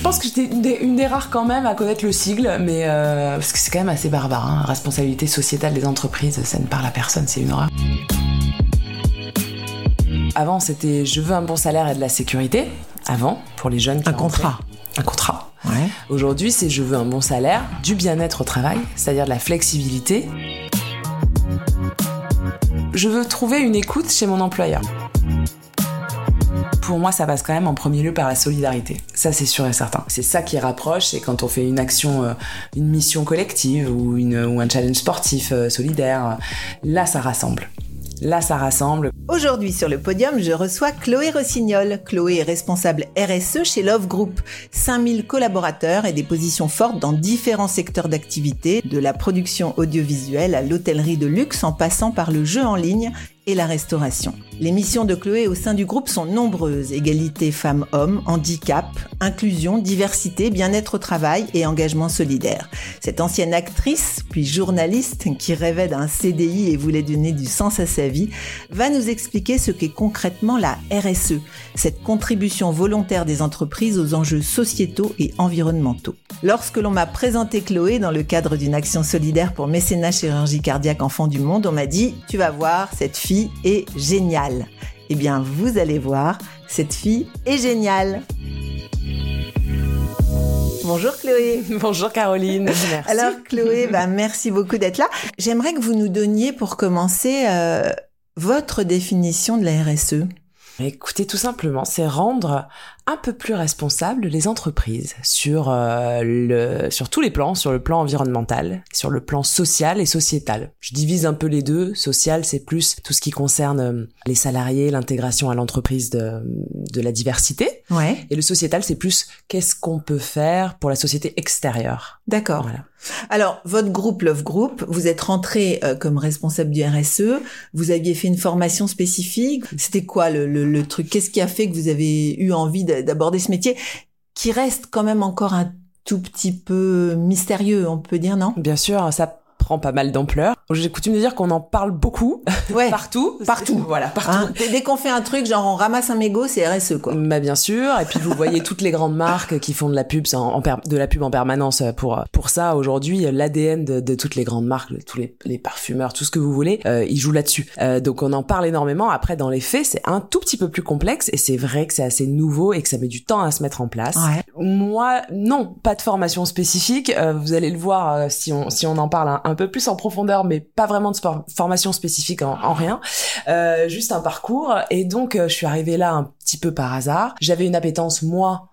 Je pense que j'étais une des, une des rares quand même à connaître le sigle, mais euh, parce que c'est quand même assez barbare. Hein. Responsabilité sociétale des entreprises, ça ne parle à personne, c'est une horreur. Avant, c'était je veux un bon salaire et de la sécurité. Avant, pour les jeunes qui Un contrat. Un contrat. Ouais. Aujourd'hui, c'est je veux un bon salaire, du bien-être au travail, c'est-à-dire de la flexibilité. Je veux trouver une écoute chez mon employeur. Pour moi, ça passe quand même en premier lieu par la solidarité. Ça, c'est sûr et certain. C'est ça qui rapproche, c'est quand on fait une action, euh, une mission collective ou, un challenge sportif euh, solidaire. Là, ça rassemble. Là, ça rassemble. Aujourd'hui sur le podium, je reçois Chloé Rossignol. Chloé est responsable RSE chez Love Group. 5000 collaborateurs et des positions fortes dans différents secteurs d'activité, de la production audiovisuelle à l'hôtellerie de luxe en passant par le jeu en ligne et la restauration. Les missions de Chloé au sein du groupe sont nombreuses. Égalité femmes-hommes, handicap, inclusion, diversité, bien-être au travail et engagement solidaire. Cette ancienne actrice, puis journaliste, qui rêvait d'un CDI et voulait donner du sens à sa vie, va nous expliquer ce qu'est concrètement la RSE, cette contribution volontaire des entreprises aux enjeux sociétaux et environnementaux. Lorsque l'on m'a présenté Chloé dans le cadre d'une action solidaire pour mécénat chirurgie cardiaque enfants du monde, on m'a dit "Tu vas voir, cette fille est géniale." Eh bien, vous allez voir, cette fille est géniale. Bonjour Chloé. Bonjour Caroline. Merci. Alors Chloé, bah, merci beaucoup d'être là. J'aimerais que vous nous donniez pour commencer euh, votre définition de la RSE. Écoutez, tout simplement, c'est rendre un peu plus responsables les entreprises sur euh, le sur tous les plans, sur le plan environnemental, sur le plan social et sociétal. Je divise un peu les deux. Social, c'est plus tout ce qui concerne euh, les salariés, l'intégration à l'entreprise de de la diversité, Ouais, et le sociétal, c'est plus qu'est-ce qu'on peut faire pour la société extérieure. d'accord. Voilà. Alors, votre groupe Love Group, vous êtes rentré euh, comme responsable du RSE. Vous aviez fait une formation spécifique. C'était quoi le, le, le truc? Qu'est-ce qui a fait que vous avez eu envie d'aborder ce métier qui reste quand même encore un tout petit peu mystérieux, on peut dire, non? Bien sûr, ça prend pas mal d'ampleur. J'ai coutume de dire qu'on en parle beaucoup Ouais. partout, Partout. voilà, partout. Hein, dès qu'on fait un truc, genre on ramasse un mégot, c'est RSE quoi. Bah bien sûr, et puis vous voyez toutes les grandes marques qui font de la pub en, en de la pub en permanence pour pour ça aujourd'hui l'ADN de, de toutes les grandes marques, tous les, les parfumeurs, tout ce que vous voulez, euh, ils jouent là-dessus. Euh, donc on en parle énormément. Après dans les faits, c'est un tout petit peu plus complexe et c'est vrai que c'est assez nouveau et que ça met du temps à se mettre en place. Ouais. Moi, non, pas de formation spécifique. Euh, vous allez le voir si on si on en parle un, un peu plus en profondeur, mais pas vraiment de formation spécifique en, en rien. Euh, juste un parcours. Et donc, euh, je suis arrivée là un petit peu par hasard. J'avais une appétence moi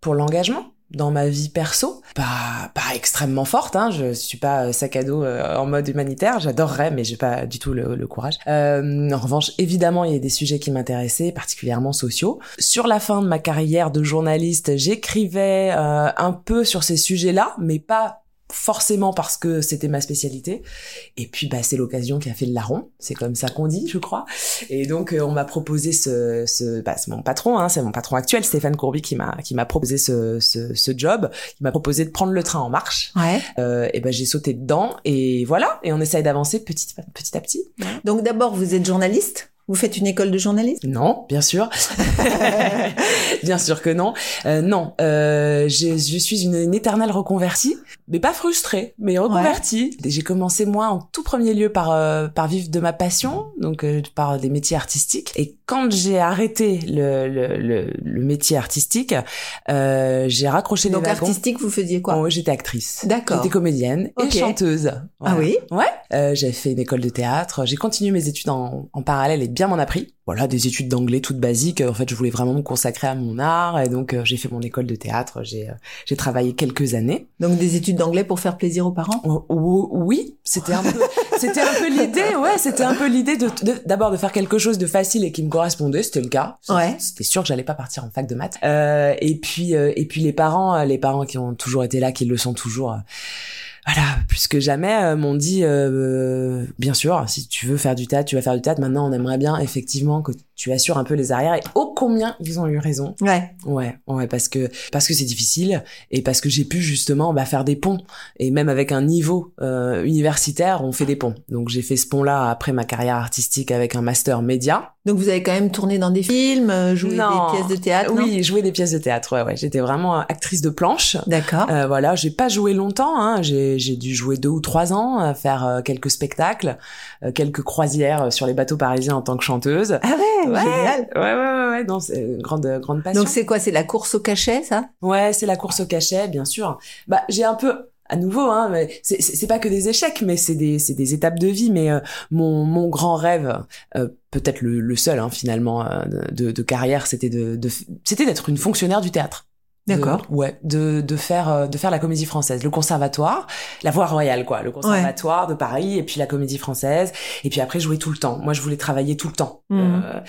pour l'engagement dans ma vie perso, pas pas extrêmement forte. Hein. Je suis pas euh, sac à dos en mode humanitaire. J'adorerais, mais j'ai pas du tout le, courage. En revanche, évidemment, il y a des sujets qui m'intéressaient, particulièrement sociaux. Sur la fin de ma carrière de journaliste, j'écrivais un peu sur ces sujets-là, mais pas forcément parce que c'était ma spécialité. Et puis bah c'est l'occasion qui a fait le larron, c'est comme ça qu'on dit, je crois. Et donc euh, on m'a proposé ce, ce bah, c'est mon patron, hein, c'est mon patron actuel, Stéphane Courby, qui m'a qui m'a proposé ce, ce, ce job. Il m'a proposé de prendre le train en marche. Ouais. Euh, et ben j'ai sauté dedans et voilà. Et on essaye d'avancer petit petit à petit. Donc d'abord, vous êtes journaliste Vous faites une école de journalisme? Non, bien sûr. bien sûr que non. Euh, non, euh, j'ai- je suis une, une éternelle reconvertie, mais pas frustrée, mais reconvertie. J'ai commencé moi en tout premier lieu par euh, par vivre de ma passion, donc euh, par des métiers artistiques. Et quand j'ai arrêté le, le, le, le métier artistique, euh, j'ai raccroché Donc les wagons. artistique, vous faisiez quoi? Oh, j'étais actrice. D'accord. J'étais comédienne et chanteuse. Ah oui? Ouais. Euh, j'ai fait une école de théâtre. J'ai continué mes études en, en parallèle et bien m'en a pris. Voilà, des études d'anglais toutes basiques. En fait, je voulais vraiment me consacrer à mon art et donc euh, j'ai fait mon école de théâtre. J'ai euh, j'ai travaillé quelques années. Donc des études d'anglais pour faire plaisir aux parents? Oh, oh, oui, c'était un peu, c'était un peu l'idée. Ouais, c'était un peu l'idée de de- d'abord de, faire quelque chose de facile et qui me correspondait. C'était le cas. Ouais. C'était sûr que j'allais pas partir en fac de maths. Euh, et puis euh, et puis les parents, euh, les parents qui ont toujours été là, qui le sont toujours. Euh, voilà, plus que jamais m'ont dit, bien sûr, si tu veux faire du théâtre, tu vas faire du théâtre. Maintenant, on aimerait bien effectivement que tu assures un peu les arrières. Et ô combien ils ont eu raison. Ouais. Ouais, ouais, parce que parce que c'est difficile et parce que j'ai pu justement bah, faire des ponts. Et même avec un niveau universitaire, on fait des ponts. Donc j'ai fait ce pont-là après ma carrière artistique avec un master média. Donc vous avez quand même tourné dans des films, joué des pièces de théâtre. Oui, joué des pièces de théâtre. Ouais, ouais. J'étais vraiment actrice de planche. D'accord. Euh, voilà, j'ai pas joué longtemps. Hein. J'ai j'ai dû jouer deux ou trois ans, faire euh, quelques spectacles, euh, quelques croisières sur les bateaux parisiens en tant que chanteuse. Ah ouais, ouais. génial. Ouais, ouais, ouais, ouais. Non, c'est une grande grande passion. Donc c'est quoi? C'est la course au cachet, ça? Ouais, c'est la course au cachet, bien sûr. Bah, j'ai un peu à nouveau, hein, mais c'est, c'est pas que des échecs, mais c'est des, c'est des étapes de vie. Mais euh, mon, mon grand rêve, euh, peut-être le, le seul hein, finalement euh, de, de, carrière, c'était de, de c'était d'être une fonctionnaire du théâtre. D'accord. Ouais, de, de faire de faire la comédie française, le conservatoire, la voie royale quoi, le conservatoire de Paris et puis la comédie française et puis après jouer tout le temps. Moi je voulais travailler tout le temps. Mmh. Euh,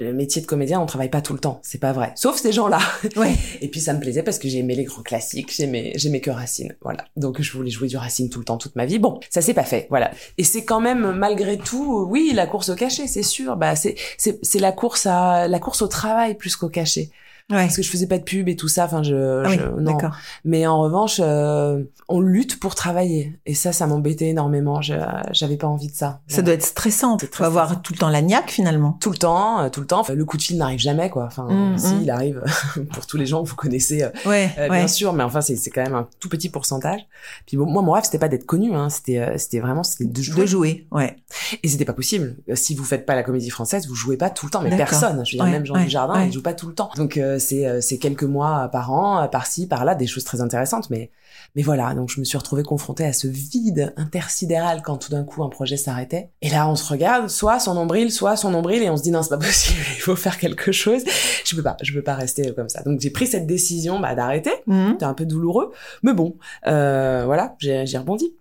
le métier de comédien, on travaille pas tout le temps, c'est pas vrai. Sauf ces gens-là. Ouais. Et puis ça me plaisait parce que j'aimais les grands classiques, j'aimais j'aimais que Racine, voilà. Donc je voulais jouer du Racine tout le temps, toute ma vie. Bon, ça s'est pas fait, voilà. Et c'est quand même malgré tout, oui, la course au cachet, c'est sûr. Bah c'est c'est c'est la course à la course au travail plus qu'au cachet. Ouais. Parce que je faisais pas de pub et tout ça. Enfin, je, Ah oui, je non. d'accord. Mais en revanche, euh, on lutte pour travailler. Et ça, ça m'embêtait énormément. J'avais pas envie de ça. Ça doit être stressant. Faut très avoir tout le temps la niaque finalement. tout le temps, euh, tout le temps. Le coup de fil n'arrive jamais, quoi. Enfin, Mm, si, mm. il arrive pour tous les gens que vous connaissez, euh, Ouais, euh, ouais. bien sûr, mais enfin, c'est quand même un tout petit pourcentage. Puis bon, moi, mon rêve, c'était pas d'être connu, hein. C'était c'était vraiment, c'était de jouer. De jouer, ouais. Et c'était pas possible. Si vous faites pas la comédie française, vous jouez pas tout le temps. Mais personne. Je veux dire, Ouais, même Jean Dujardin, ouais. il joue pas tout le temps. Donc euh, c'est euh, c'est quelques mois par an, euh, par-ci, par-là, des choses très intéressantes. Mais mais voilà. Donc je me suis retrouvée confrontée à ce vide intersidéral quand tout d'un coup un projet s'arrêtait. Et là, on se regarde, soit son nombril, soit son nombril, et on se dit non, c'est pas possible. Il faut faire quelque chose. Je peux pas. Je peux pas rester comme ça. Donc j'ai pris cette décision bah, d'arrêter. Mhm. C'était un peu douloureux, mais bon, euh, voilà, j'ai j'ai rebondi.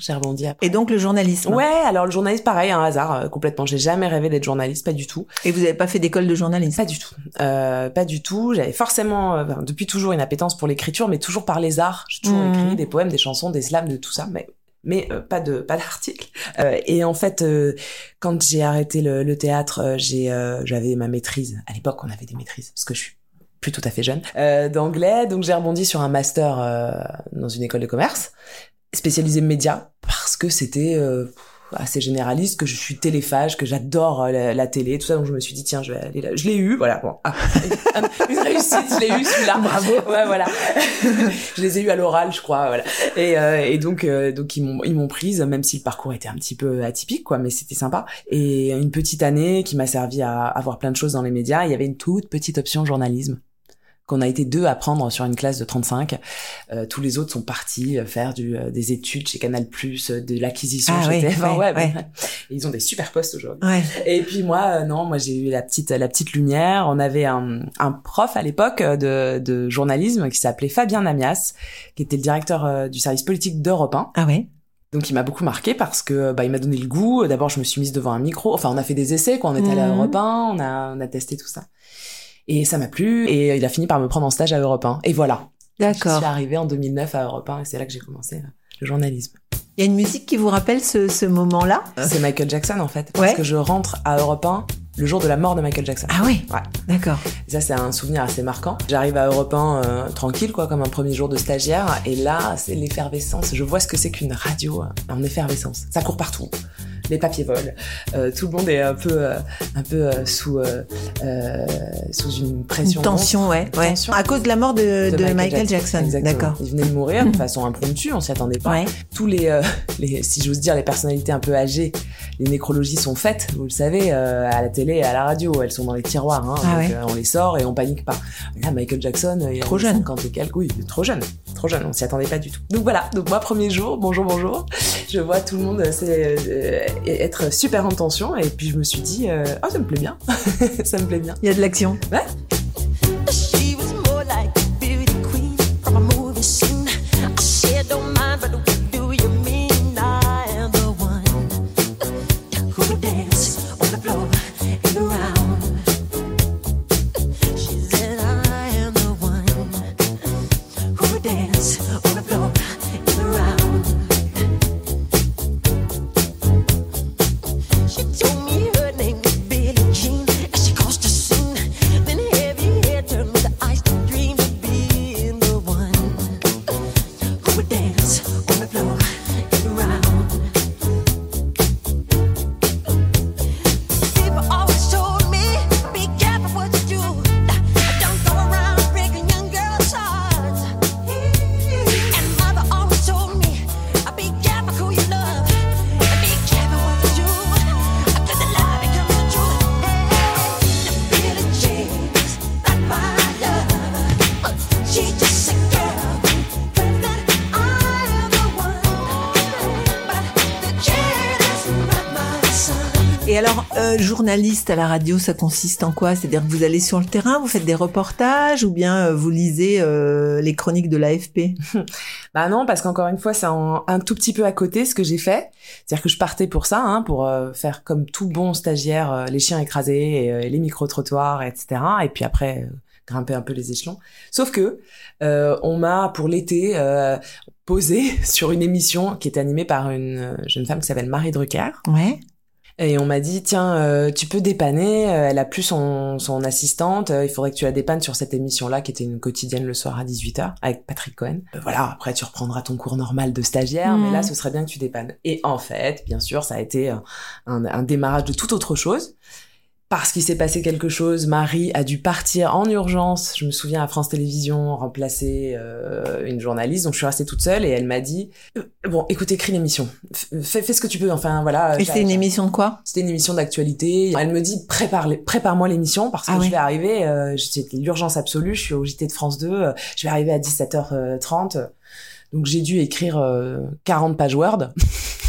J'ai rebondi après. Et donc le journalisme? Ouais, alors le journaliste, pareil, un hasard euh, complètement. J'ai jamais rêvé d'être journaliste, pas du tout, Et vous avez pas fait d'école de journalisme? Pas du tout, euh, pas du tout. J'avais forcément, euh, depuis toujours, une appétence pour l'écriture, mais toujours par les arts. J'ai toujours Mhm. écrit des poèmes, des chansons, des slams, de tout ça, mais mais euh, pas de pas d'articles. Euh, et en fait, euh, quand j'ai arrêté le, le théâtre, euh, j'ai euh, j'avais ma maîtrise. À l'époque, on avait des maîtrises parce que je suis plus tout à fait jeune euh, d'anglais, donc j'ai rebondi sur un master euh, dans une école de commerce spécialisée médias parce que c'était euh, assez généraliste, que je suis téléphage, que j'adore euh, la, la télé, tout ça. Donc je me suis dit tiens, je vais aller là. Je l'ai eu, voilà. Bon, ah, une réussite, je l'ai eu celui-là. Bravo. Ouais, voilà. je les ai eu à l'oral, je crois, voilà. Et, euh, et donc euh, donc ils m'ont ils m'ont prise, même si le parcours était un petit peu atypique, quoi, mais c'était sympa. Et une petite année qui m'a servi à, à voir plein de choses dans les médias. Il y avait une toute petite option journalisme qu'on a été deux à prendre sur une classe de 35. Euh, tous les autres sont partis euh, faire du, euh, des études chez Canal+, euh, de l'acquisition Ah chez oui, TF1. ouais, bah, ouais. Ils ont des super postes aujourd'hui. Ouais. Et puis moi, euh, non, moi j'ai eu la petite la petite lumière. On avait un, un prof à l'époque de, de journalisme qui s'appelait Fabien Namias, qui était le directeur du service politique d'Europe 1. Ah ouais. Donc il m'a beaucoup marqué parce que bah il m'a donné le goût. D'abord je me suis mise devant un micro. Enfin on a fait des essais quand on était allé à Mhm. Europe 1, on a on a testé tout ça. Et ça m'a plu et il a fini par me prendre en stage à Europe 1. Et voilà. Je D'accord. suis arrivée en 2009 à Europe 1 et c'est là que j'ai commencé euh, le journalisme. Il y a une musique qui vous rappelle ce, ce moment-là? C'est Michael Jackson en fait parce Ouais. que je rentre à Europe 1 le jour de la mort de Michael Jackson. Ah oui. Ouais. D'accord. Ça, c'est un souvenir assez marquant. J'arrive à Europe 1 euh, tranquille, quoi, comme un premier jour de stagiaire. Et là, c'est l'effervescence. Je vois ce que c'est qu'une radio euh, en effervescence. Ça court partout. Les papiers volent. Euh, tout le monde est un peu, euh, un peu euh, sous, euh, sous une pression. Une tension, ouais, Une ouais. tension. À cause de la mort de, de Michael, Jackson. Exactement. D'accord. Il venait de mourir de façon impromptue, on s'y attendait pas. Ouais. Tous les, euh, les, si j'ose dire, les personnalités un peu âgées, les nécrologies sont faites, vous le savez, euh, à la télé et à la radio. Elles sont dans les tiroirs, hein, Ah donc ouais. on les sort et on panique pas. Là, Michael Jackson, il Trop jeune. 50 et quelques, oui, trop jeune, trop jeune, on s'y attendait pas du tout. Donc voilà, donc moi premier jour, bonjour, bonjour, je vois tout le monde c'est, euh, être super en tension et puis je me suis dit, euh, oh ça me plaît bien, ça me plaît bien. Il y a de l'action. She journaliste à la radio, ça consiste en quoi? C'est-à-dire que vous allez sur le terrain, vous faites des reportages ou bien euh, vous lisez euh, les chroniques de l'AFP Bah non, parce qu'encore une fois, c'est un, un tout petit peu à côté ce que j'ai fait. C'est-à-dire que je partais pour ça, hein, pour euh, faire comme tout bon stagiaire, euh, les chiens écrasés, et, euh, les micro-trottoirs, etc. Et puis après, euh, grimper un peu les échelons. Sauf que euh, on m'a, pour l'été, euh, posé sur une émission qui était animée par une jeune femme qui s'appelle Marie Drucker. Ouais. Et on m'a dit, tiens, euh, tu peux dépanner, euh, elle a plus son, son assistante, euh, il faudrait que tu la dépannes sur cette émission-là, qui était une quotidienne le soir à 18h, avec Patrick Cohen. Euh, voilà, après tu reprendras ton cours normal de stagiaire, mais là, ce serait bien que tu dépannes. Et en fait, bien sûr, ça a été un, un, un démarrage de toute autre chose. Parce qu'il s'est passé quelque chose, Marie a dû partir en urgence, je me souviens, à France Télévisions, remplacer euh, une journaliste, donc je suis restée toute seule et elle m'a dit, euh, bon, écoute, écris l'émission, F- fais, fais ce que tu peux, enfin voilà. Et c'est une émission de quoi? C'était une émission d'actualité. Elle me dit prépare prépare-moi l'émission parce que Ah je oui. vais arriver. Euh, C'était l'urgence absolue. Je suis au JT de France 2. euh, je vais arriver à 17h30. Donc j'ai dû écrire euh, 40 pages Word.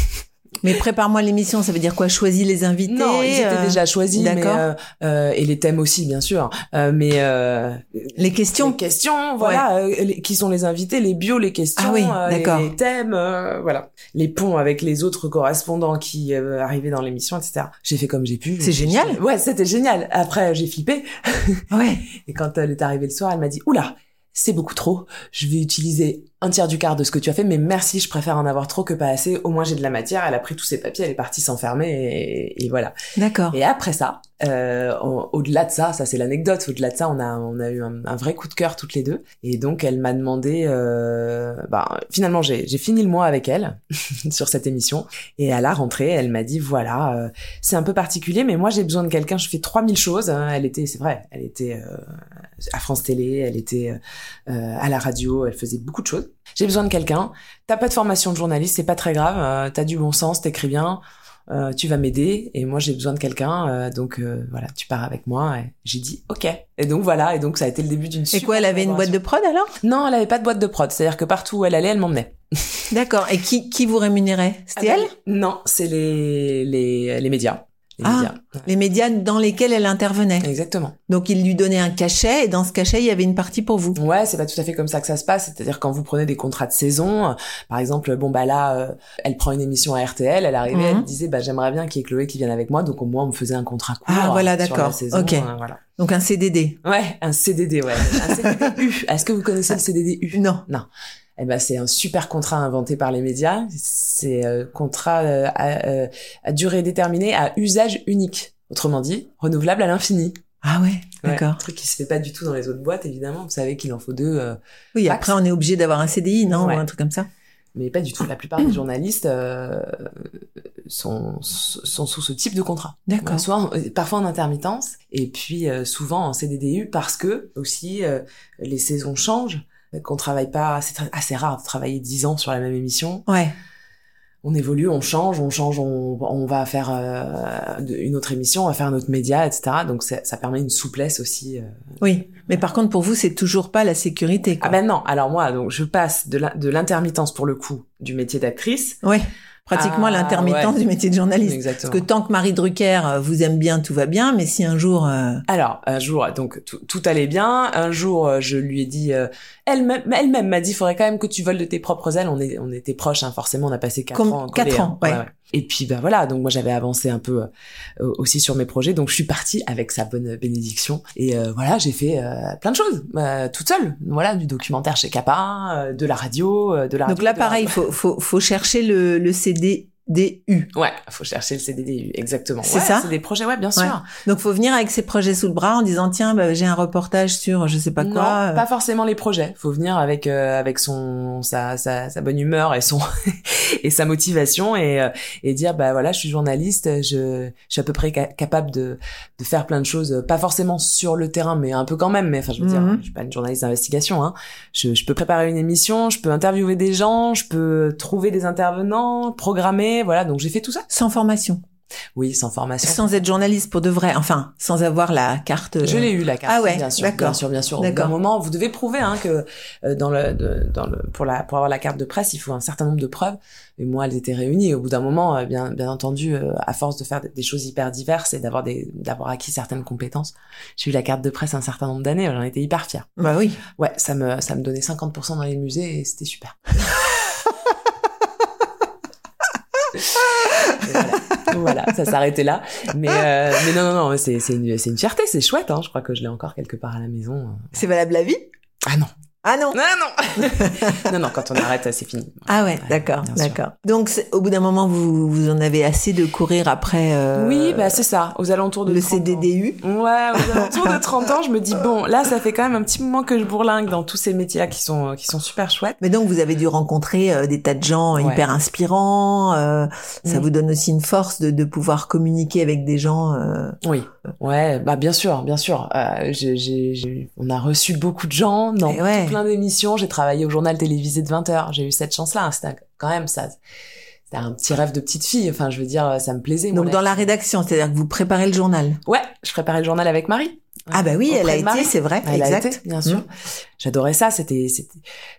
Mais prépare-moi l'émission, ça veut dire quoi? Choisis les invités non, ils étaient euh, déjà choisis, d'accord. euh, euh, et les thèmes aussi, bien sûr. Euh, mais euh, Les questions les questions, voilà, les- qui sont les invités, les bios, les questions, Ah oui, les- thèmes, euh, voilà, les ponts avec les autres correspondants qui arrivaient dans l'émission, etc. J'ai fait comme j'ai pu. C'est génial. Ouais, c'était génial. Après, j'ai flippé. Ouais. Et quand elle est arrivée le soir, elle m'a dit, oula, c'est beaucoup trop. Je vais utiliser un tiers du quart de ce que tu as fait, mais merci, je préfère en avoir trop que pas assez. Au moins, j'ai de la matière. Elle a pris tous ses papiers, elle est partie s'enfermer et, et voilà. D'accord. Et après ça, euh, au- au-delà de ça, ça c'est l'anecdote. Au-delà de ça, on a on a eu un, un vrai coup de cœur toutes les deux. Et donc elle m'a demandé, euh, bah finalement j'ai j'ai fini le mois avec elle sur cette émission. Et à la rentrée, elle m'a dit voilà, euh, c'est un peu particulier, mais moi j'ai besoin de quelqu'un. Je fais 3000 choses. hein. Elle était, c'est vrai, elle était euh, à France Télé, elle était euh, à la radio, elle faisait beaucoup de choses. J'ai besoin de quelqu'un. T'as pas de formation de journaliste, c'est pas très grave. Euh, T'as du bon sens, t'écris bien. Euh, tu vas m'aider. Et moi j'ai besoin de quelqu'un euh, donc euh, voilà tu pars avec moi. Et j'ai dit ok. Et donc voilà. Et donc ça a été le début d'une Et quoi, elle avait une boîte de prod alors? Non elle avait pas de boîte de prod. C'est à dire que partout où elle allait elle m'emmenait. D'accord. Et qui, qui vous rémunérait? C'était Ah elle? ben, non c'est les les les médias les Ah. médias Les médias dans lesquels elle intervenait. exactement Donc il lui donnait un cachet et dans ce cachet, il y avait une partie pour vous. Ouais, c'est pas tout à fait comme ça que ça se passe. C'est-à-dire quand vous prenez des contrats de saison, euh, par exemple, bon bah là, euh, elle prend une émission à RTL, elle arrivait, Mhm. elle disait bah j'aimerais bien qu'il y ait Chloé qui vienne avec moi, donc au moins on me faisait un contrat court. Ah, voilà, euh, sur d'accord. Ok. euh, voilà. Donc un CDD. Ouais, un CDD, ouais, un CDD-U. Est-ce que vous connaissez le CDD-U Non. Eh ben c'est un super contrat inventé par les médias. C'est euh, contrat euh, à, euh, à durée déterminée à usage unique. Autrement dit, renouvelable à l'infini. Ah ouais, Ouais, d'accord. un truc qui se fait pas du tout dans les autres boîtes, évidemment. Vous savez qu'il en faut deux. euh, Oui, après on est obligé d'avoir un CDI, non Ouais. Ou un truc comme ça. mais pas du tout. La plupart des journalistes euh, sont, sont sous ce type de contrat. D'accord. Soit en- parfois en intermittence et puis euh, souvent en CDDU parce que aussi euh, les saisons changent, qu'on travaille pas. C'est assez rare de travailler 10 ans sur la même émission. Ouais. On évolue, on change, on change, on, on va faire euh, une autre émission, on va faire un autre média, etc. Donc ça, ça permet une souplesse aussi. euh. Oui. Mais par contre, pour vous, c'est toujours pas la sécurité. Quoi. Ah ben non. Alors moi, donc je passe de l'intermittence pour le coup du métier d'actrice. Ouais. Pratiquement Ah, l'intermittence ouais. du métier de journaliste. Exactement. Parce que tant que Marie Drucker euh, vous aime bien, tout va bien. Mais si un jour, euh, Alors, un jour, donc tout, tout allait bien. Un jour, euh, je lui ai dit, euh, elle-même, elle-même m'a dit, faudrait quand même que tu voles de tes propres ailes. On est, on était proches, hein, forcément, on a passé quatre Comme- ans. quatre ans, hein. ouais. Et puis, ben voilà. Donc moi, j'avais avancé un peu euh, aussi sur mes projets. Donc je suis partie avec sa bonne bénédiction. Et euh, voilà, j'ai fait euh, plein de choses euh, toute seule. Voilà, du documentaire chez Capa, euh, de la radio, euh, de la. donc radio, là, la pareil, faut, faut, faut chercher le, le CDDU. Ouais, faut chercher le CDDU, exactement. C'est Ouais, ça C'est des projets, ouais, bien sûr. Ouais. Donc faut venir avec ses projets sous le bras en disant tiens, bah, j'ai un reportage sur je sais pas quoi. euh. pas forcément les projets. Faut venir avec euh, avec son sa, sa sa bonne humeur et son et sa motivation et euh, et dire bah voilà, je suis journaliste, je je suis à peu près ca- capable de de faire plein de choses, pas forcément sur le terrain, mais un peu quand même. Mais enfin, je veux dire, Mhm. je suis pas une journaliste d'investigation. Hein. Je je peux préparer une émission, je peux interviewer des gens, je peux trouver des intervenants, programmer, voilà. Donc j'ai fait tout ça. Sans formation. Oui, sans formation. Sans être journaliste pour de vrai, enfin, sans avoir la carte. euh, Je l'ai eu la carte. Ah ouais, bien sûr, d'accord. bien sûr, bien sûr. Au bout d'un moment, vous devez prouver hein, que euh, dans le, de- dans le, pour la, pour avoir la carte de presse, il faut un certain nombre de preuves. Et moi, elles étaient réunies. Au bout d'un moment, euh, bien, bien entendu, euh, à force de faire des, des choses hyper diverses et d'avoir des, d'avoir acquis certaines compétences, j'ai eu la carte de presse un certain nombre d'années. J'en étais hyper fière. Bah oui. Ouais, ça me, ça me donnait 50% dans les musées et c'était super. voilà. Voilà, ça s'arrêtait là. Mais, euh, mais non, non, non, c'est, une, une fierté, c'est chouette, hein. Je crois que je l'ai encore quelque part à la maison. C'est valable à vie? Ah non. Ah non. Non, non. non, non, quand on arrête, c'est fini. Ah ouais, Ouais, d'accord, d'accord. Donc au bout d'un moment, vous, vous en avez assez de courir après euh, Oui, bah, c'est ça. Aux alentours de le 30 ans. CDDU. Ouais, aux alentours de 30 ans, je me dis, bon, là, ça fait quand même un petit moment que je bourlingue dans tous ces métiers-là qui sont, qui sont super chouettes. Mais donc vous avez dû rencontrer euh, des tas de gens Ouais. hyper inspirants. euh, ça Mm. vous donne aussi une force de, de pouvoir communiquer avec des gens. euh, Oui, ouais, bah bien sûr, bien sûr. Euh, j'ai, j'ai, j'ai- on a reçu beaucoup de gens dans Eh ouais. plein d'émissions. J'ai travaillé au journal télévisé de 20 heures. J'ai eu cette chance-là. C'était quand même ça. C'était un petit rêve de petite fille. Enfin, je veux dire, ça me plaisait. Donc dans la rédaction, c'est-à-dire que vous préparez le journal. Ouais, je préparais le journal avec Marie. Ah bah oui, elle a été, Marie. c'est vrai, Elle a exact. été, bien sûr. Mm. J'adorais ça. C'était,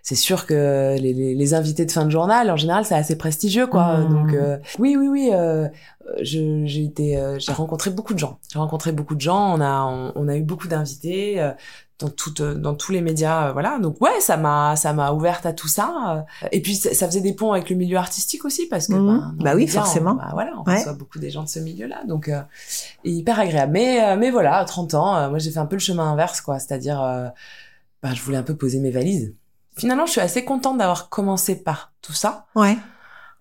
c'est sûr que les, les, les invités de fin de journal, en général, c'est assez prestigieux, quoi. Mm. Donc, euh, oui, oui, oui. euh, j'ai été, euh, j'ai rencontré beaucoup de gens. J'ai rencontré beaucoup de gens. On a, on, on a eu beaucoup d'invités. Euh, dans toutes dans tous les médias euh, voilà donc ouais ça m'a ça m'a ouverte à tout ça euh. et puis ça, ça faisait des ponts avec le milieu artistique aussi parce que Mhm. ben, Bah oui, médias, on- forcément. bah, voilà on Ouais. reçoit beaucoup des gens de ce milieu là donc euh, hyper agréable mais euh, mais voilà à 30 ans euh, moi j'ai fait un peu le chemin inverse quoi c'est-à-dire euh, bah, je voulais un peu poser mes valises finalement je suis assez contente d'avoir commencé par tout ça Ouais.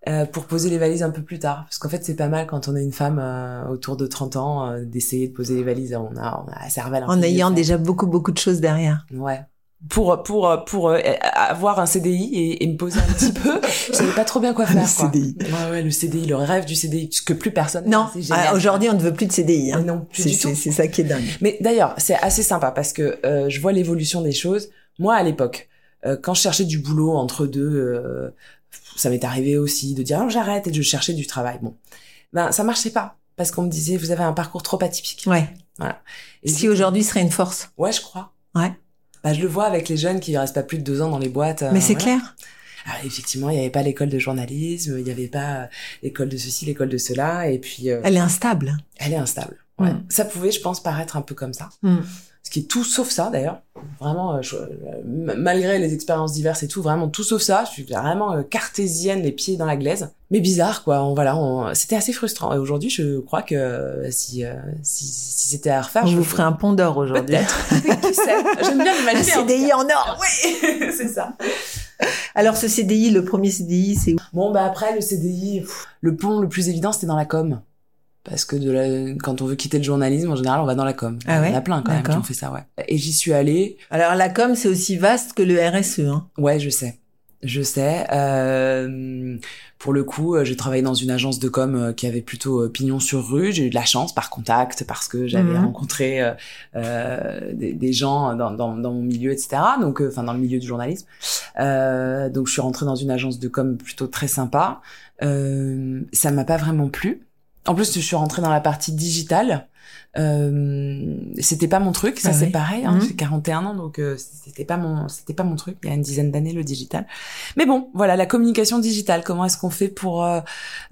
Euh, pour poser les valises un peu plus tard. Parce qu'en fait, c'est pas mal quand on est une femme euh, autour de 30 ans euh, d'essayer de poser les valises. On a, on a la cervelle un En ayant déjà beaucoup beaucoup de choses derrière. Ouais. Pour pour pour euh, avoir un CDI et, et me poser un petit peu, je savais pas trop bien quoi faire. quoi. CDI. Ouais ouais, le CDI, le rêve du CDI, ce que plus personne. Non, ah, aujourd'hui on ne veut plus de CDI. Hein. Non, plus C'est du tout. c'est- c'est ça qui est dingue. Mais d'ailleurs, c'est assez sympa parce que euh, je vois l'évolution des choses. Moi, à l'époque, euh, quand je cherchais du boulot entre deux, euh, ça m'est arrivé aussi de dire oh, j'arrête et de chercher du travail. Bon, ben ça marchait pas parce qu'on me disait vous avez un parcours trop atypique. Ouais. Et Ce du qui coup- aujourd'hui serait une force. ouais, je crois. Ouais. Bah, je le vois avec les jeunes qui restent pas plus de deux ans dans les boîtes. euh, Mais c'est voilà. clair. Alors, effectivement, il n'y avait pas l'école de journalisme, il n'y avait pas euh, l'école de ceci, l'école de cela, et puis euh, Elle est instable. elle est instable. Ouais. Mm. Ça pouvait, je pense, paraître un peu comme ça. Mm. Ce qui est tout sauf ça, d'ailleurs. Vraiment, euh, je- euh, malgré les expériences diverses et tout, vraiment tout sauf ça. Je suis vraiment euh, cartésienne, les pieds dans la glaise. Mais bizarre, quoi. On, voilà, on- c'était assez frustrant. Et aujourd'hui, je crois que si, si, si c'était à refaire, On je vous le ferait un pont d'or aujourd'hui. Peut-être. Qui sait J'aime bien l'imaginer. CDI en or. cas. c'est ça. Alors ce CDI, le premier CDI, c'est où? Bon, bah après, le CDI, pff, le pont le plus évident, c'était dans la com. Parce que de la... quand on veut quitter le journalisme, en général, on va dans la com. Ah ouais Il y en a plein quand même qui ont fait ça, ouais. Et j'y suis allée. Alors la com, c'est aussi vaste que le RSE. Hein. Ouais, je sais. Je sais. Euh, pour le coup, euh, j'ai travaillé dans une agence de com euh, qui avait plutôt euh, pignon sur rue. J'ai eu de la chance par contact, parce que j'avais Mhm. rencontré euh, euh, des, des gens dans, dans, dans mon milieu, etc. Donc, enfin, dans le milieu du journalisme. Euh, donc, je suis rentrée dans une agence de com plutôt très sympa. Euh, ça m'a pas vraiment plu. En plus, je suis rentrée dans la partie digitale. Euh, c'était pas mon truc, ça Ah c'est oui. pareil. Hein, Mhm. J'ai 41 ans, donc euh, c'était pas mon, c'était pas mon truc. Il y a une dizaine d'années le digital. Mais bon, voilà la communication digitale. Comment est-ce qu'on fait pour euh,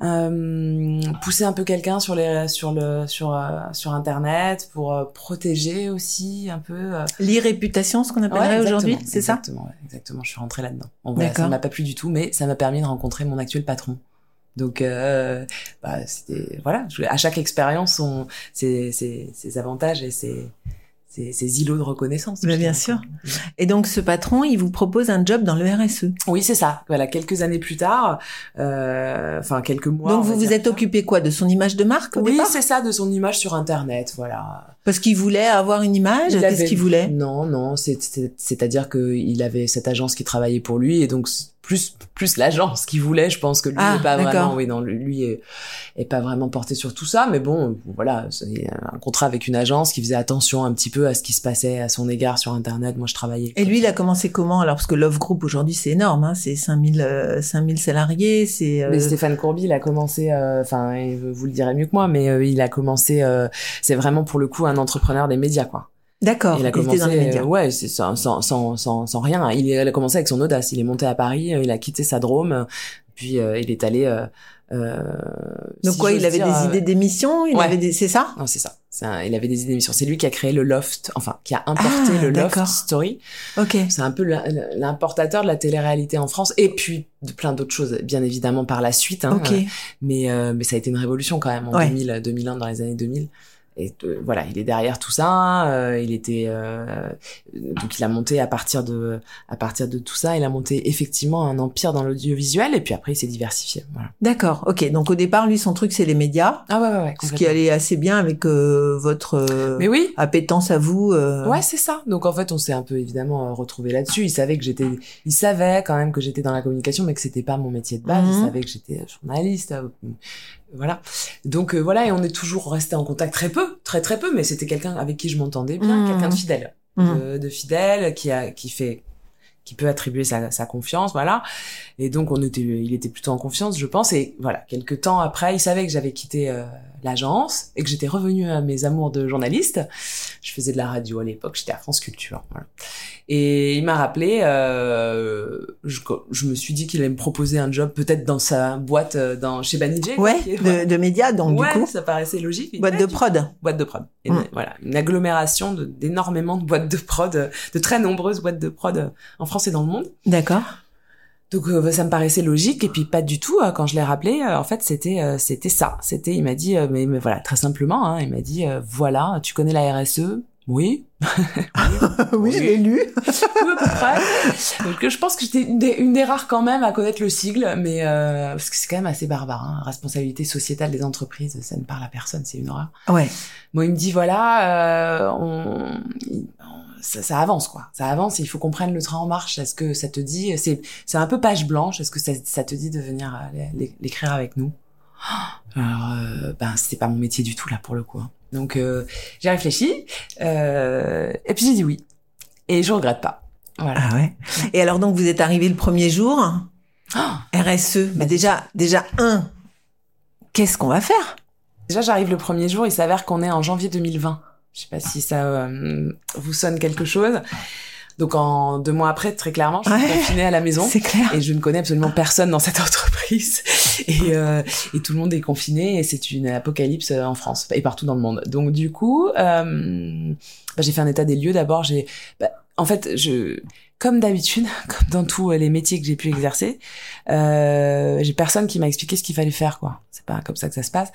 euh, pousser un peu quelqu'un sur les, sur le, sur euh, sur internet, pour euh, protéger aussi un peu. L'irréputation, ce qu'on appellerait Ouais, aujourd'hui, c'est ça? Exactement, ouais, exactement. Je suis rentrée là-dedans. Bon, voilà, ça m'a pas plu du tout, mais ça m'a permis de rencontrer mon actuel patron. Donc, euh, bah, c'était voilà. À chaque expérience, on ses, ses, ses avantages et ses, ses, ses îlots de reconnaissance. Je bien sûr. Et donc ce patron, il vous propose un job dans le RSE. Oui, c'est ça. Voilà, quelques années plus tard, euh, enfin quelques mois. donc vous vous êtes occupé quoi de son image de marque au Oui, c'est ça, de son image sur Internet, voilà. Parce qu'il voulait avoir une image. Qu'est-ce avait- qu'il voulait? Non, non, c'est- c'est- c'est-à-dire qu'il avait cette agence qui travaillait pour lui et donc plus plus l'agence qui voulait. Je pense que lui Ah, est pas vraiment oui non lui est, est pas vraiment porté sur tout ça. Mais bon voilà c'est un contrat avec une agence qui faisait attention un petit peu à ce qui se passait à son égard sur internet. Moi je travaillais Et lui, il a commencé comment Alors, parce que Love Group, aujourd'hui, c'est énorme, hein, c'est 5000, euh, 5000 salariés, c'est... euh, Mais Stéphane Courby, il a commencé, euh, enfin, vous le direz mieux que moi, mais euh, il a commencé, euh, c'est vraiment pour le coup un entrepreneur des médias, quoi. D'accord, il a commencé, dans les médias. euh, ouais, c'est sans, sans, sans, sans, rien. Il, a commencé avec son audace. Il est monté à Paris, euh, il a quitté sa Drôme, puis euh, il est allé. Euh, euh, Donc si quoi, il avait dire, des euh, idées d'émissions, il ouais. avait des... C'est ça? Non, c'est ça. Un- il avait des idées d'émissions. C'est lui qui a créé le Loft, enfin, qui a importé Ah, le Loft. Story. Ok. C'est un peu l'im- l'importateur de la télé-réalité en France, et puis de plein d'autres choses, bien évidemment par la suite. Hein, Ok. Mais euh, mais ça a été une révolution quand même en Ouais. 2000 2001 dans les années 2000 et euh, voilà il est derrière tout ça euh, il était euh, donc il a monté à partir de à partir de tout ça il a monté effectivement un empire dans l'audiovisuel et puis après il s'est diversifié voilà D'accord, ok. Donc au départ, lui, son truc, c'est les médias, ah ouais ouais, ouais ce qui allait assez bien avec euh, votre euh, mais oui appétence à vous. euh, Ouais, c'est ça. Donc en fait, on s'est un peu évidemment retrouvé là-dessus. Il savait que j'étais, il savait quand même que j'étais dans la communication, mais que c'était pas mon métier de base. Il Mhm. savait que j'étais journaliste, voilà. Donc euh, voilà, et on est toujours resté en contact très peu, très très peu, mais c'était quelqu'un avec qui je m'entendais bien, Mhm. quelqu'un de fidèle, Mhm. de, de fidèle, qui a, qui fait, qui peut attribuer sa, sa confiance, voilà. Et donc on était, il était plutôt en confiance, je pense. Et voilà, quelques temps après, il savait que j'avais quitté euh, l'agence et que j'étais revenue à mes amours de journaliste. Je faisais de la radio à l'époque, j'étais à France Culture. Voilà. Et il m'a rappelé, euh, je, je me suis dit qu'il allait me proposer un job peut-être dans sa boîte euh, dans chez Banijé. Ouais, qui de, de médias, donc ouais, du coup, ça paraissait logique. Boîte de prod. boîte de prod. Et. Voilà, une agglomération de- d'énormément de, boîtes de prod, de très nombreuses boîtes de prod en France et dans le monde. D'accord. Donc euh, ça me paraissait logique et puis pas du tout euh, quand je l'ai rappelé euh, en fait c'était euh, c'était ça c'était il m'a dit euh, mais, mais voilà très simplement hein, il m'a dit euh, voilà tu connais la RSE oui oui, je l'ai lu. Oui, à peu près. Donc je pense que j'étais une des, une des rares quand même à connaître le sigle, mais euh, parce que c'est quand même assez barbare. Hein. Responsabilité sociétale des entreprises, ça ne parle à personne, c'est une horreur. Ouais. Bon, il me dit voilà, euh, on, il- on- ça, ça avance quoi, ça avance. et Il faut qu'on prenne le train en marche. Est-ce que ça te dit, c'est c'est un peu page blanche. Est-ce que ça, ça te dit de venir euh, l'é- l'écrire avec nous? Alors, euh, ben c'était pas mon métier du tout là pour le coup. hein. Donc euh, j'ai réfléchi euh, et puis j'ai dit oui. Et je regrette pas. Voilà. Ah ouais. Et alors donc vous êtes arrivé le premier jour, Ah RSE. Mais déjà, déjà un. Qu'est-ce qu'on va faire? Déjà, j'arrive le premier jour. Il s'avère qu'on est en janvier 2020. Je sais pas si ça euh, vous sonne quelque chose. Donc, en deux mois après, très clairement, je suis Ouais. confinée à la maison. C'est clair. Et je ne connais absolument personne dans cette entreprise. Et, euh, et tout le monde est confiné et c'est une apocalypse euh, en France et partout dans le monde. Donc du coup, euh, bah, j'ai fait un état des lieux. D'abord, j'ai, bah, en fait, je, comme d'habitude, comme dans tous les métiers que j'ai pu exercer, euh, j'ai personne qui m'a expliqué ce qu'il fallait faire, quoi. C'est pas comme ça que ça se passe.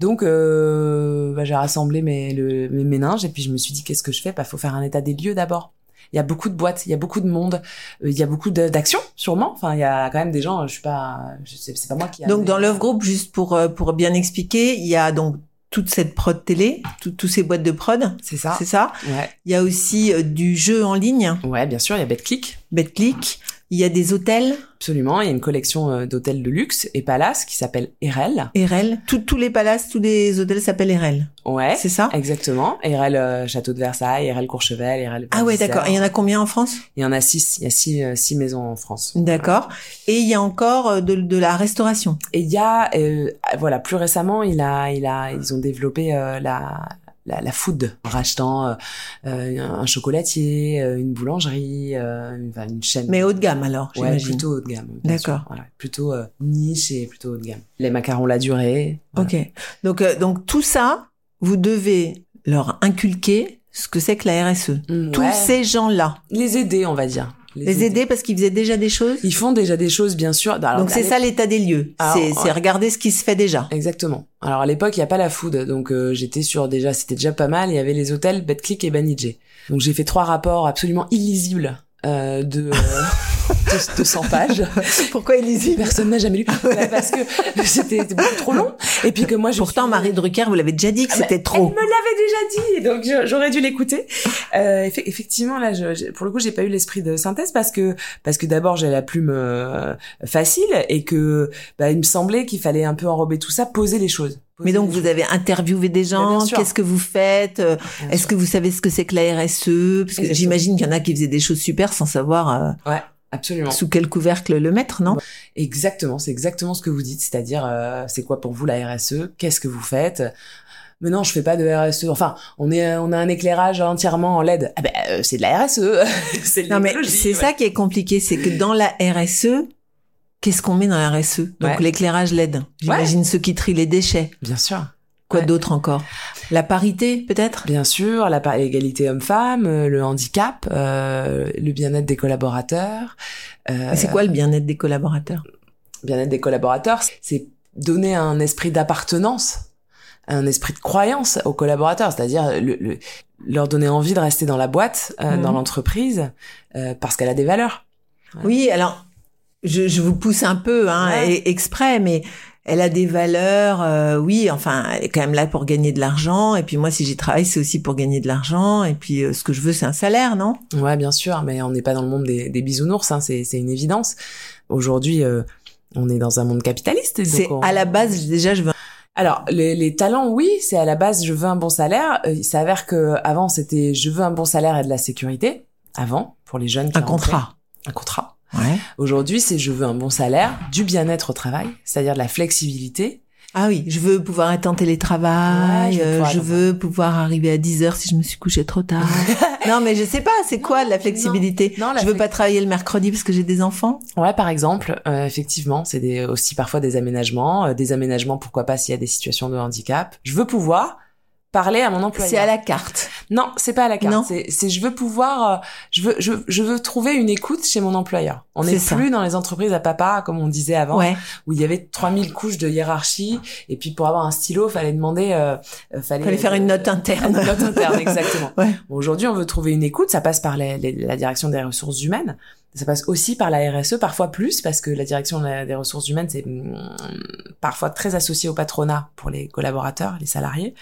Donc, euh, bah, j'ai rassemblé mes, le, mes méninges et puis je me suis dit, qu'est-ce que je fais? Bah, faut faire un état des lieux d'abord. Il y a beaucoup de boîtes, il y a beaucoup de monde, euh, il y a beaucoup d'actions, sûrement. Enfin, il y a quand même des gens. Je suis pas, c'est pas moi qui. a Donc dans Love Group, juste pour euh, pour bien expliquer, il y a donc toute cette prod télé, tout- tous ces boîtes de prod, c'est ça. c'est ça. Ouais, Il y a aussi euh, du jeu en ligne, ouais, bien sûr, il y a BetClick. BetClick. Il y a des hôtels, Absolument, il y a une collection euh, d'hôtels de luxe et palaces qui s'appelle Erel. RL. Tous- les palaces, tous les hôtels s'appellent RL. Ouais, C'est ça? exactement. Erel euh, Château de Versailles, Erel Courchevel, Erel. Ah ouais, d'accord. Et il y en a combien en France? Il y en a six. Il y a six, euh, six maisons en France. D'accord. Et il y a encore de, de la restauration? Et il y a, euh, voilà, plus récemment, il a, il a, ils ont développé euh, la, la, la food, en rachetant euh, euh, un chocolatier, euh, une boulangerie, euh, une, chaîne. Mais haut de gamme alors, Ouais, j'imagine. plutôt haut de gamme. D'accord. Voilà, plutôt euh, niche et plutôt haut de gamme. Les macarons la durée. voilà. Ok. Donc euh, donc tout ça, vous devez leur inculquer ce que c'est que la RSE. Mm, Tous ouais. ces gens-là, Les aider, on va dire. Les aider parce qu'ils faisaient déjà des choses? Ils font déjà des choses, bien sûr. Alors, Donc c'est ça l'état des lieux. Alors, C'est ouais. c'est regarder ce qui se fait déjà. Exactement. Alors à l'époque, il n'y a pas la food, donc euh, j'étais sur déjà, c'était déjà pas mal. Il y avait les hôtels, BetClick et Banijé. Donc j'ai fait trois rapports absolument illisibles euh, de, euh, de, de 100 pages. Pourquoi illisible Personne n'a jamais lu. Bah, parce que c'était beaucoup trop long. Et puis que moi, je Pourtant, suis- Marie Drucker, vous l'avez déjà dit que Ah c'était trop. Elle me l'avait déjà dit, donc j'aurais dû l'écouter. Euh, effe- effectivement, là, je, je- pour le coup, j'ai pas eu l'esprit de synthèse parce que parce que d'abord j'ai la plume euh, facile et que bah, il me semblait qu'il fallait un peu enrober tout ça, poser les choses. Mais donc, vous avez interviewé des gens, qu'est-ce que vous faites euh, Bien Est-ce que vous savez ce que c'est que la RSE Parce que j'imagine qu'il y en a qui faisaient des choses super sans savoir euh, Ouais, absolument. sous quel couvercle le mettre, non? Exactement, c'est exactement ce que vous dites, c'est-à-dire euh, c'est quoi pour vous la RSE Qu'est-ce que vous faites? Mais non, je fais pas de RSE. Enfin, on est, on a un éclairage entièrement en LED. Ah ben, euh, c'est de la RSE. c'est Non, mais c'est ouais. ça qui est compliqué, c'est que dans la RSE, qu'est-ce qu'on met dans la RSE Donc Ouais. l'éclairage LED. J'imagine ceux qui trient les déchets. Bien sûr. Quoi Ouais. d'autre encore? La parité, peut-être? Bien sûr, l'égalité homme-femme, euh, le handicap, euh, le bien-être des collaborateurs. Euh, C'est quoi le bien-être des collaborateurs? Bien-être des collaborateurs C'est donner un esprit d'appartenance, un esprit de croyance aux collaborateurs, c'est-à-dire le- le- leur donner envie de rester dans la boîte, euh, Mhm. dans l'entreprise, parce qu'elle a des valeurs. Oui, alors je, je vous pousse un peu, hein, Ouais. exprès, mais elle a des valeurs. euh, oui, enfin, elle est quand même là pour gagner de l'argent. Et puis moi, si j'y travaille, c'est aussi pour gagner de l'argent. Et puis euh, ce que je veux, c'est un salaire, non? Ouais, bien sûr, mais on n'est pas dans le monde des, des bisounours, hein, c'est une évidence. Aujourd'hui, euh, on est dans un monde capitaliste. C'est on- à la base déjà, je veux. Alors, les, les talents, oui, c'est à la base, je veux un bon salaire. Euh, il s'avère que avant, c'était je veux un bon salaire et de la sécurité. Avant, pour les jeunes qui Un rentraient. contrat. Un contrat. Ouais. Aujourd'hui, c'est je veux un bon salaire, du bien-être au travail, c'est-à-dire de la flexibilité. Ah oui, je veux pouvoir être en télétravail, Ouais, je veux euh, je veux pouvoir arriver à 10 heures si je me suis couché trop tard. non, mais je sais pas, c'est quoi de la flexibilité? Non, la Je veux pas travailler le mercredi parce que j'ai des enfants? Ouais, par exemple, euh, effectivement, c'est des, aussi parfois des aménagements, euh, des aménagements, pourquoi pas s'il y a des situations de handicap. Je veux pouvoir parler à mon employeur. C'est à la carte. Non, c'est pas à la carte. C'est, c'est je veux pouvoir, euh, je veux, je, je veux trouver une écoute chez mon employeur. On n'est plus dans les entreprises à papa comme on disait avant, Ouais. où il y avait 3000 couches de hiérarchie et puis pour avoir un stylo, fallait demander, euh, euh, fallait, Fallait faire une note interne. Une note interne, exactement. Ouais. Bon, Aujourd'hui, on veut trouver une écoute. Ça passe par les- les- la direction des ressources humaines. Ça passe aussi par la RSE, parfois plus, parce que la direction des ressources humaines, c'est mm, parfois très associé au patronat pour les collaborateurs, les salariés.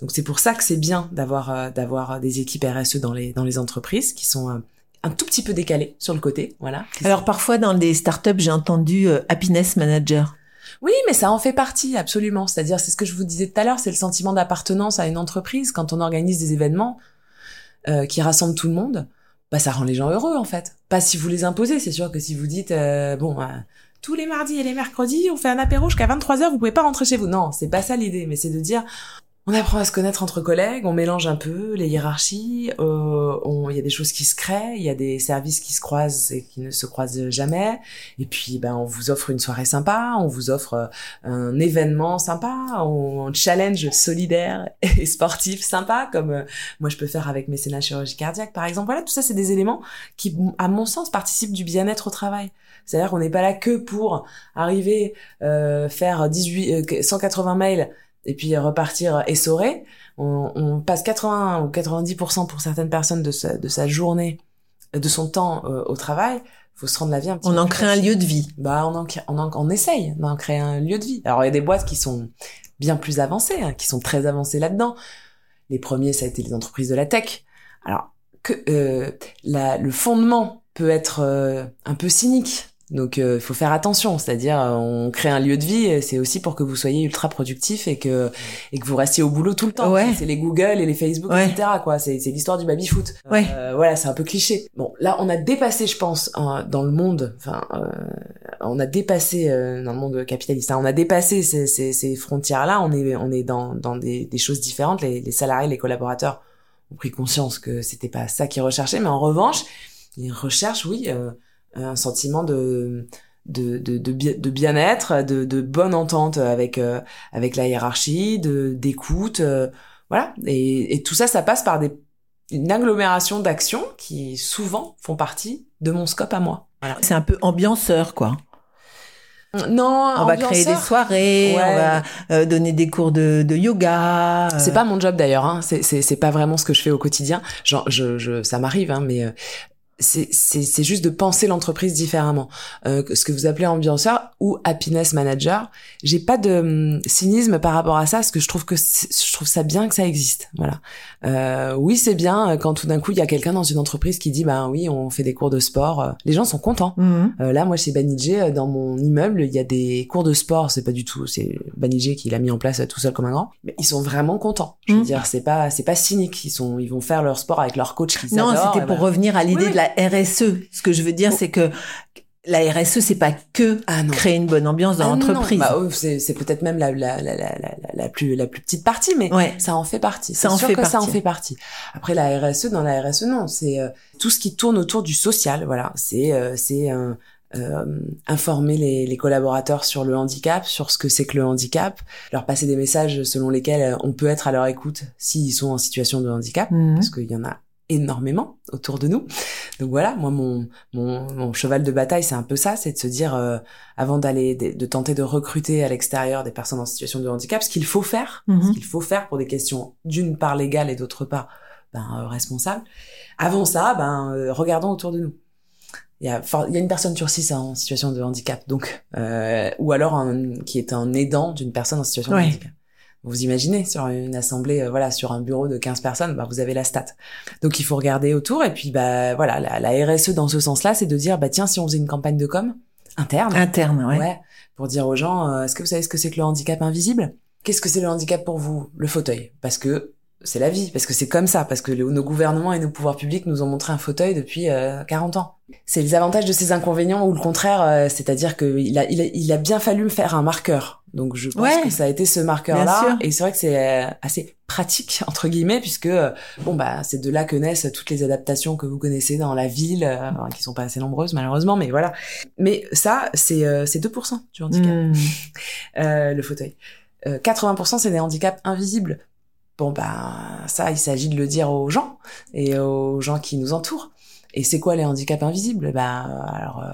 Donc c'est pour ça que c'est bien d'avoir euh, d'avoir des équipes RSE dans les dans les entreprises qui sont euh, un tout petit peu décalées sur le côté, voilà. Alors parfois dans des startups, j'ai entendu euh, happiness manager. Oui, mais ça en fait partie, absolument. C'est-à-dire, c'est ce que je vous disais tout à l'heure, c'est le sentiment d'appartenance à une entreprise. Quand on organise des événements euh, qui rassemblent tout le monde, bah ça rend les gens heureux en fait. Pas si vous les imposez, c'est sûr que si vous dites euh, bon euh, tous les mardis et les mercredis, on fait un apéro jusqu'à 23h, vous pouvez pas rentrer chez vous. Non, c'est pas ça l'idée, mais c'est de dire on apprend à se connaître entre collègues, on mélange un peu les hiérarchies, euh, il y a des choses qui se créent, il y a des services qui se croisent et qui ne se croisent jamais. Et puis, ben, on vous offre une soirée sympa, on vous offre euh, un événement sympa, on, challenge solidaire et sportif sympa, comme euh, moi je peux faire avec mécénat chirurgie cardiaque, par exemple. Voilà, tout ça, c'est des éléments qui, à mon sens, participent du bien-être au travail. C'est-à-dire qu'on n'est pas là que pour arriver euh, faire 18, euh, 180 mails et puis repartir essoré. On, on passe 80 ou 90% pour certaines personnes de sa, de sa journée, de son temps euh, au travail. Faut se rendre la vie un petit On peu en crée un lieu de vie. Bah, on en, on en, on essaye d'en créer un lieu de vie. Alors, il y a des boîtes qui sont bien plus avancées, hein, qui sont très avancées là-dedans. Les premiers, ça a été les entreprises de la tech. Alors, que euh, la, le fondement peut être euh, un peu cynique. Donc, il faut faire attention. C'est-à-dire, euh, on crée un lieu de vie, et c'est aussi pour que vous soyez ultra productif et que et que vous restiez au boulot tout le temps. Ouais. C'est les Google et les Facebook, Ouais. etc. Quoi. C'est c'est l'histoire du baby foot. Ouais. Euh, voilà, c'est un peu cliché. Bon, là, on a dépassé, je pense, hein, dans le monde. Enfin, euh, on a dépassé euh, dans le monde capitaliste. hein, on a dépassé ces, ces, ces frontières-là. On est, on est dans, dans des, des choses différentes. Les, les salariés, les collaborateurs ont pris conscience que c'était pas ça qu'ils recherchaient, mais en revanche, ils recherchent, oui, euh, un sentiment de de, de, de, bien- de bien-être, de, de bonne entente avec euh, avec la hiérarchie, de d'écoute, euh, voilà. Et, et tout ça, ça passe par des une agglomération d'actions qui souvent font partie de mon scope à moi. Voilà. C'est un peu ambianceur, quoi. Non, On va créer des soirées, Ouais. on va euh, donner des cours de, de yoga. euh, C'est pas mon job d'ailleurs, hein. c'est pas vraiment ce que je fais au quotidien. Genre, je, je ça m'arrive, hein, mais euh, c'est juste de penser l'entreprise différemment. Euh, ce que vous appelez ambianceur ou happiness manager, j'ai pas de hum, cynisme par rapport à ça, parce que je trouve que je trouve ça bien que ça existe. Voilà. Euh, oui, c'est bien euh, quand tout d'un coup il y a quelqu'un dans une entreprise qui dit ben oui, on fait des cours de sport. euh, Les gens sont contents. Mhm. Euh, là, moi, chez Banijé, dans mon immeuble, il y a des cours de sport. C'est pas du tout, c'est Banijé qui l'a mis en place tout seul comme un grand. Mais ils sont vraiment contents. Je veux Mm. dire, c'est pas, c'est pas cynique. Ils sont, ils vont faire leur sport avec leur coach qui Non, c'était pour voilà. revenir à l'idée Oui, de la RSE. Ce que je veux dire, c'est que la RSE, c'est pas que Ah créer une bonne ambiance dans Ah non, l'entreprise. Bah, c'est, peut-être même la, la, la, la, la, la plus, la plus petite partie, mais Ouais. ça en fait partie. C'est sûr fait que ça en fait partie. Après, la RSE, dans la RSE, non, c'est euh, tout ce qui tourne autour du social. Voilà, c'est, euh, c'est euh, informer les, les collaborateurs sur le handicap, sur ce que c'est que le handicap, leur passer des messages selon lesquels on peut être à leur écoute s'ils sont en situation de handicap, Mhm. parce qu'il y en a énormément autour de nous. Donc voilà, moi mon mon, mon cheval de bataille, c'est un peu ça, c'est de se dire euh, avant d'aller de, de tenter de recruter à l'extérieur des personnes en situation de handicap, ce qu'il faut faire, Mhm. ce qu'il faut faire pour des questions d'une part légales et d'autre part ben, euh, responsables. Avant ça, ben euh, regardons autour de nous. Il y a, il y a une personne sur six en situation de handicap, donc euh, ou alors un, qui est un aidant d'une personne en situation Ouais. de handicap. Vous imaginez sur une assemblée, euh, voilà, sur un bureau de 15 personnes, bah, vous avez la stat. Donc il faut regarder autour et puis bah voilà, la, la RSE dans ce sens-là, c'est de dire bah tiens si on faisait une campagne de com interne, Interne, ouais. ouais, pour dire aux gens euh, est-ce que vous savez ce que c'est que le handicap invisible? Qu'est-ce que c'est le handicap pour vous? Le fauteuil, parce que c'est la vie, parce que c'est comme ça, parce que le- nos gouvernements et nos pouvoirs publics nous ont montré un fauteuil depuis euh, 40 ans. C'est les avantages de ces inconvénients ou le contraire, euh, c'est-à-dire que il a, il, a, il a bien fallu me faire un marqueur. Donc je pense Ouais. que ça a été ce marqueur-là, et c'est vrai que c'est euh, assez pratique entre guillemets puisque euh, bon bah c'est de là que naissent toutes les adaptations que vous connaissez dans la ville, qui sont pas assez nombreuses malheureusement, mais voilà. Mais ça c'est euh, c'est 2% du handicap euh, le fauteuil. Euh, 80% c'est des handicaps invisibles. Bon bah ça il s'agit de le dire aux gens et aux gens qui nous entourent. Et c'est quoi les handicaps invisibles? Bah alors euh,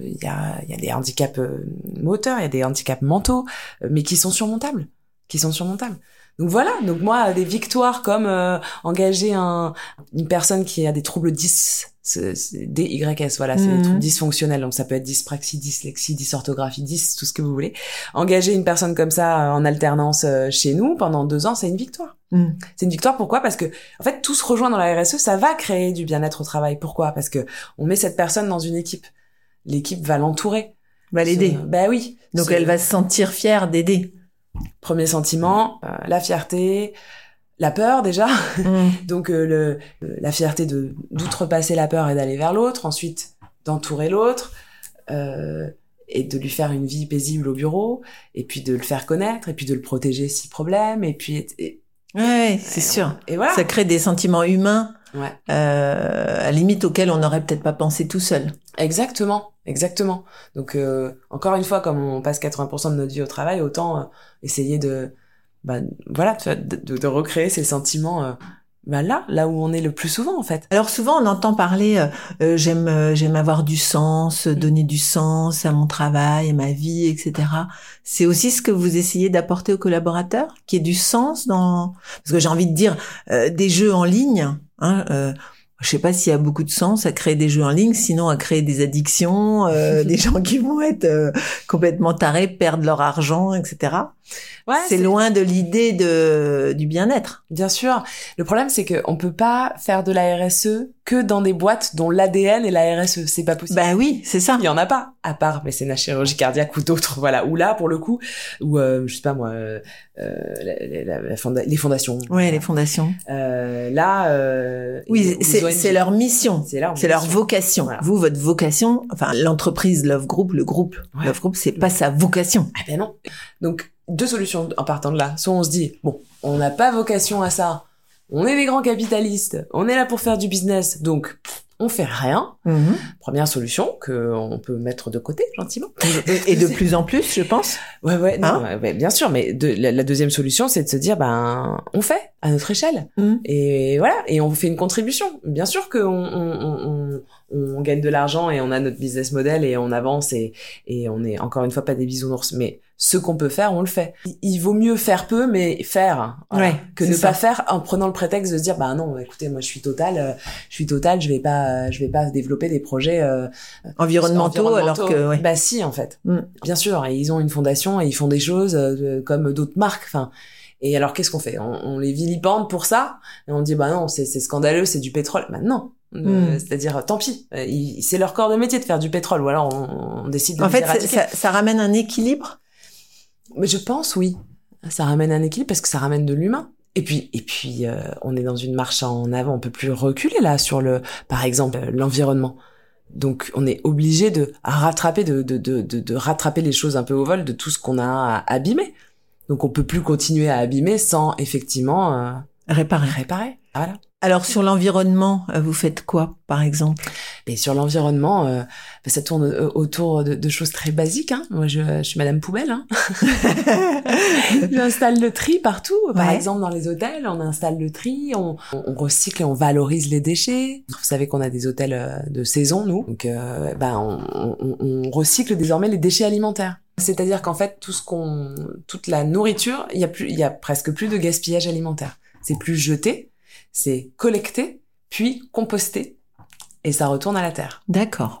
il y a y a des handicaps euh, moteurs, il y a des handicaps mentaux, euh, mais qui sont surmontables, qui sont surmontables. Donc voilà, donc moi des victoires comme euh, engager un une personne qui a des troubles 10 c'est- c'est DYS voilà, c'est Mhm. des troubles dysfonctionnels donc ça peut être dyspraxie, dyslexie, dysorthographie, dys tout ce que vous voulez. Engager une personne comme ça euh, en alternance euh, chez nous pendant deux ans, c'est une victoire. Mhm. C'est une victoire pourquoi? Parce que en fait tout se rejoint dans la RSE, ça va créer du bien-être au travail. Pourquoi? Parce que on met cette personne dans une équipe. L'équipe va l'entourer. Va l'aider. Ce- Bah oui. Donc elle va se sentir fière d'aider. Premier sentiment, euh, la fierté, la peur déjà. Mhm. Donc euh, le, la fierté de d'outrepasser la peur et d'aller vers l'autre, ensuite d'entourer l'autre euh, et de lui faire une vie paisible au bureau, et puis de le faire connaître, et puis de le protéger si problème, et puis et, Ouais, c'est sûr. et voilà. Ça crée des sentiments humains, Ouais. euh, à la limite auxquels on n'aurait peut-être pas pensé tout seul. Exactement, exactement. Donc euh, encore une fois, comme on passe 80% de notre vie au travail, autant euh, essayer de, bah, voilà, de, de, de recréer ces sentiments euh, bah, là, là où on est le plus souvent en fait. Alors souvent on entend parler euh, euh, j'aime euh, j'aime avoir du sens, euh, donner du sens à mon travail, à ma vie, etc. C'est aussi ce que vous essayez d'apporter aux collaborateurs, qu'il y ait du sens dans parce que j'ai envie de dire euh, des jeux en ligne. Hein, euh, je sais pas s'il y a beaucoup de sens à créer des jeux en ligne, sinon à créer des addictions, euh, des gens qui vont être euh, complètement tarés, perdre leur argent, etc. Ouais, c'est loin de l'idée de du bien-être. Bien sûr. Le problème, c'est qu'on peut pas faire de la RSE que dans des boîtes dont l'ADN est la RSE. C'est pas possible. Bah oui, c'est ça. Il y en a pas, à part mécénat chirurgie cardiaque ou d'autres, voilà. Ou là, pour le coup, ou euh, je sais pas moi, euh, la- la- la fonda- les fondations. Ouais, les fondations. Euh, là, euh, Oui, c'est c'est leur mission. C'est leur, C'est leur vocation. Voilà. Vous, votre vocation, enfin l'entreprise Love Group, le groupe Ouais. Love Group, c'est pas sa vocation. Ah ben non. Donc deux solutions en partant de là. Soit on se dit bon, on n'a pas vocation à ça. On est des grands capitalistes. On est là pour faire du business. Donc on fait rien. Première solution que on peut mettre de côté gentiment. Et de plus en plus, je pense. Ouais ouais, non, Hein ouais, bien sûr. Mais de, la, la deuxième solution, c'est de se dire ben on fait à notre échelle. Mhm. Et voilà, et on fait une contribution. Bien sûr qu'on on, on, on, on gagne de l'argent et on a notre business model et on avance et, et on est encore une fois pas des bisounours, mais ce qu'on peut faire, on le fait. Il- vaut mieux faire peu, mais faire, voilà, Ouais, que ne ça. pas faire en prenant le prétexte de se dire, bah non, écoutez, moi je suis total, euh, je suis total, je vais pas, je vais pas développer des projets euh, Environnementaux, alors que, ouais. bah si, en fait, Mm. bien sûr, et ils ont une fondation et ils font des choses euh, comme d'autres marques, enfin. Et alors qu'est-ce qu'on fait? On, on les vilipende pour ça? Et on dit bah non, c'est scandaleux, c'est du pétrole. Bah non. Euh, Mm. C'est-à-dire, tant pis, Euh, c'est leur corps de métier de faire du pétrole, ou alors on, on décide de En fait, ça, ça ramène un équilibre. Mais je pense oui. Ça ramène un équilibre parce que ça ramène de l'humain. Et puis, et puis, euh, on est dans une marche en avant. On peut plus reculer là sur le, par exemple, euh, l'environnement. Donc, on est obligé de rattraper, de, de, de, de, rattraper les choses un peu au vol de tout ce qu'on a abîmé. Donc, on peut plus continuer à abîmer sans effectivement euh, Réparer. réparer. Voilà. Alors sur l'environnement, euh, vous faites quoi, par exemple? Et sur l'environnement, euh, ben, ça tourne euh, autour de, de choses très basiques. Hein. Moi, je, je suis Madame Poubelle. Hein. J'installe le tri partout. Par Ouais. exemple, dans les hôtels, on installe le tri, on, on recycle et on valorise les déchets. Vous savez qu'on a des hôtels euh, de saison, nous. Donc, euh, ben, on, on- on recycle désormais les déchets alimentaires. C'est-à-dire qu'en fait, tout ce qu'on, toute la nourriture, il y a plus, il y a presque plus de gaspillage alimentaire. C'est plus jeté, c'est collecté, puis composté, et ça retourne à la terre D'accord.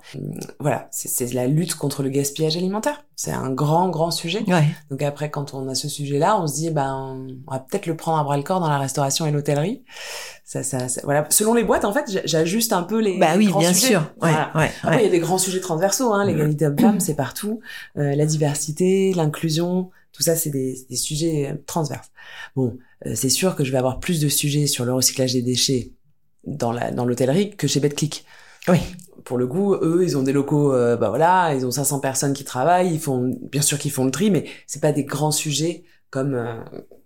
voilà, c'est la lutte contre le gaspillage alimentaire. C'est un grand, grand sujet. Ouais. Donc après, quand on a ce sujet-là, on se dit, ben, on va peut-être le prendre à bras le corps dans la restauration et l'hôtellerie. Ça, ça, ça- voilà. Selon les boîtes, en fait, j'ajuste un peu les. Bah les oui, grands bien sujets. sûr. Ouais, Voilà. ouais, Après, il y a des grands sujets transversaux, hein, l'égalité homme-femme, c'est partout. Euh, la diversité, l'inclusion, tout ça, c'est des, des sujets euh, transverses. Bon, euh, c'est sûr que je vais avoir plus de sujets sur le recyclage des déchets dans la dans l'hôtellerie que chez BetClick. Oui. Pour le coup, eux, ils ont des locaux, euh, bah voilà, ils ont 500 personnes qui travaillent, ils font, bien sûr qu'ils font le tri, mais c'est pas des grands sujets comme euh,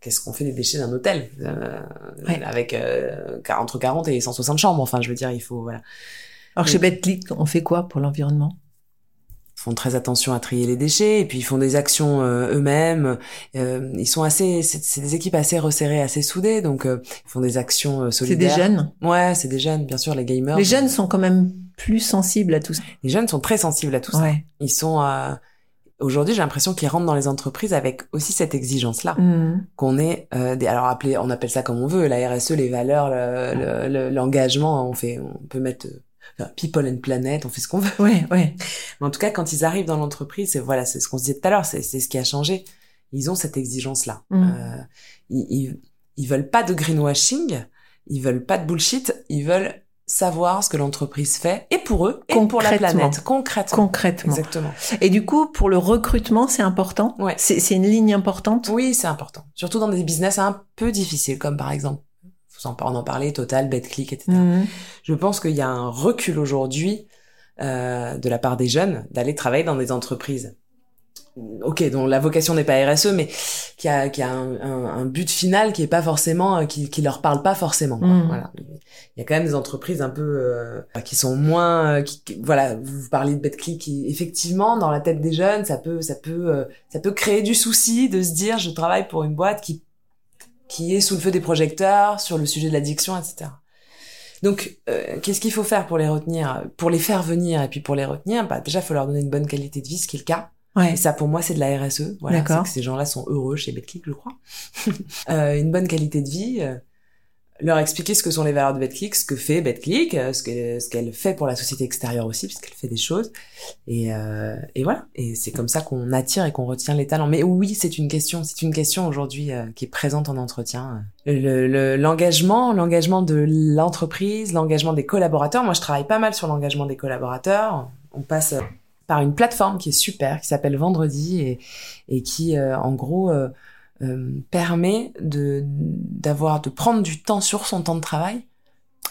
qu'est-ce qu'on fait des déchets d'un hôtel euh, Ouais. avec euh, entre 40 et 160 chambres. Enfin, je veux dire, il faut voilà Alors chez BetClick, on fait quoi pour l'environnement? Font très attention à trier les déchets et puis ils font des actions euh, eux-mêmes. Euh, ils sont assez, c'est des équipes assez resserrées, assez soudées, donc euh, ils font des actions euh, C'est des solidaires. jeunes. Ouais, c'est des jeunes, bien sûr, les gamers. Les jeunes sont quand même plus sensibles à tout ça. les jeunes sont très sensibles à tout ça. Ouais. Ils sont euh, aujourd'hui, j'ai l'impression qu'ils rentrent dans les entreprises avec aussi cette exigence-là, Mhm. qu'on est euh, des, alors appelé, on appelle ça comme on veut, la RSE, les valeurs, le- le- le- l'engagement, on fait, on peut mettre euh, enfin, people and planet, on fait ce qu'on veut. Ouais, ouais. Mais en tout cas, quand ils arrivent dans l'entreprise, c'est voilà, c'est ce qu'on se disait tout à l'heure, c'est c'est ce qui a changé. Ils ont cette exigence-là. Mm. Euh, ils, ils, ils veulent pas de greenwashing, ils veulent pas de bullshit, ils veulent savoir ce que l'entreprise fait et pour eux et pour la planète concrètement. Concrètement. Exactement. Et du coup, pour le recrutement, c'est important? Ouais. C'est c'est une ligne importante? Oui, c'est important. Surtout dans des business un peu difficiles, comme par exemple, en, on en parlait, Total, BetClick, etc. Mhm. Je pense qu'il y a un recul aujourd'hui euh, de la part des jeunes d'aller travailler dans des entreprises. Ok, dont la vocation n'est pas RSE, mais qui a, qui a un, un- un but final qui est pas forcément, euh, qui, qui leur parle pas forcément. quoi. Mm. Voilà. Il y a quand même des entreprises un peu euh, qui sont moins, euh, qui, qui- voilà. Vous parlez de BetClick, qui effectivement dans la tête des jeunes, ça peut, ça peut, euh, ça peut créer du souci de se dire je travaille pour une boîte qui qui est sous le feu des projecteurs sur le sujet de l'addiction, etc. Donc, euh, qu'est-ce qu'il faut faire pour les retenir, pour les faire venir et puis pour les retenir? Bah déjà, il faut leur donner une bonne qualité de vie, ce qui est le cas. Ouais. Et ça, pour moi, c'est de la RSE. Voilà, D'accord. c'est que ces gens-là sont heureux chez BetClick, je crois. euh, une bonne qualité de vie. Euh, leur expliquer ce que sont les valeurs de BetClick, ce que fait BetClick, euh, ce que ce qu'elle fait pour la société extérieure aussi, puisqu'elle fait des choses. Et, euh, et voilà. Et c'est comme ça qu'on attire et qu'on retient les talents. Mais oui, c'est une question. C'est une question aujourd'hui euh, qui est présente en entretien. Le- le- L'engagement, l'engagement de l'entreprise, l'engagement des collaborateurs. Moi, je travaille pas mal sur l'engagement des collaborateurs. On passe euh, par une plateforme qui est super, qui s'appelle Vendredi et, et qui, euh, en gros, euh, permet de d'avoir de prendre du temps sur son temps de travail.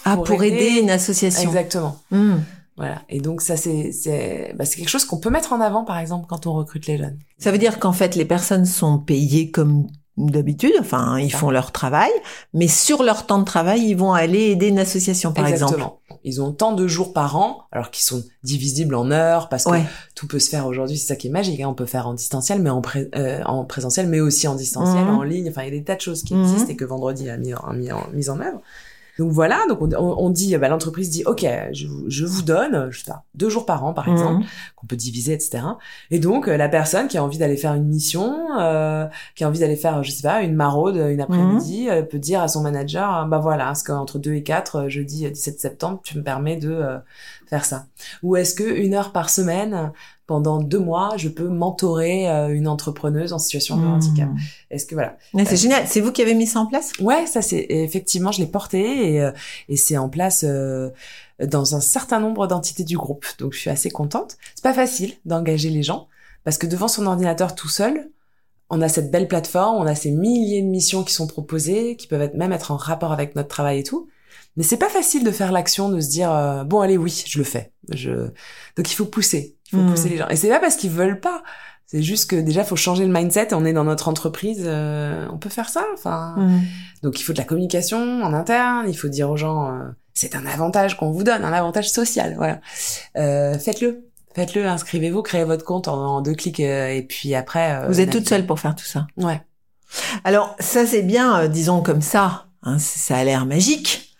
Ah, pour pour, aider- aider une association. Exactement. Mhm. Voilà. Et donc ça c'est c'est bah, c'est quelque chose qu'on peut mettre en avant par exemple quand on recrute les jeunes. Ça veut dire qu'en fait, les personnes sont payées comme d'habitude, enfin, ils font leur travail, mais sur leur temps de travail, ils vont aller aider une association, par exemple. Exactement. Ils ont tant de jours par an, alors qu'ils sont divisibles en heures, parce que Ouais. tout peut se faire aujourd'hui. C'est ça qui est magique. Hein. On peut faire en distanciel, mais en, pré- euh, en présentiel, mais aussi en distanciel, Mhm. en ligne. Enfin, il y a des tas de choses qui Mhm. existent et que Vendredi a mis, en- mis en, mis en œuvre. Donc voilà, donc on, on- dit, bah, l'entreprise dit, ok, je, vous- je vous donne, je sais pas, deux jours par an par exemple, Mhm. qu'on peut diviser, etc. Et donc euh, la personne qui a envie d'aller faire une mission, euh, qui a envie d'aller faire, je sais pas, une maraude une après-midi, euh, peut dire à son manager, euh, bah voilà, est-ce qu'entre 2 et 4, euh, jeudi euh, 17 septembre, tu me permets de euh, faire ça Ou est-ce que une heure par semaine, pendant deux mois, je peux mentorer euh, une entrepreneuse en situation de handicap Est-ce que voilà Ouais, c'est génial. C'est vous qui avez mis ça en place? Ouais, ça c'est effectivement, je l'ai porté et, euh, et c'est en place euh, dans un certain nombre d'entités du groupe. Donc je suis assez contente. C'est pas facile d'engager les gens parce que devant son ordinateur tout seul, on a cette belle plateforme, on a ces milliers de missions qui sont proposées, qui peuvent être, même être en rapport avec notre travail et tout. Mais c'est pas facile de faire l'action, de se dire euh, bon allez oui, je le fais. Je... Donc il faut pousser, il faut Mhm. pousser les gens. Et c'est pas parce qu'ils veulent pas. C'est juste que déjà faut changer le mindset. On est dans notre entreprise, euh, on peut faire ça. Enfin, Mhm. donc il faut de la communication en interne, il faut dire aux gens euh, c'est un avantage qu'on vous donne, un avantage social, voilà. Euh, faites-le, faites-le, inscrivez-vous, créez votre compte en, en deux clics euh, et puis après. euh, Vous êtes naviguez. toute seule pour faire tout ça. Ouais. Alors ça c'est bien, euh, disons comme ça. hein, ça a l'air magique.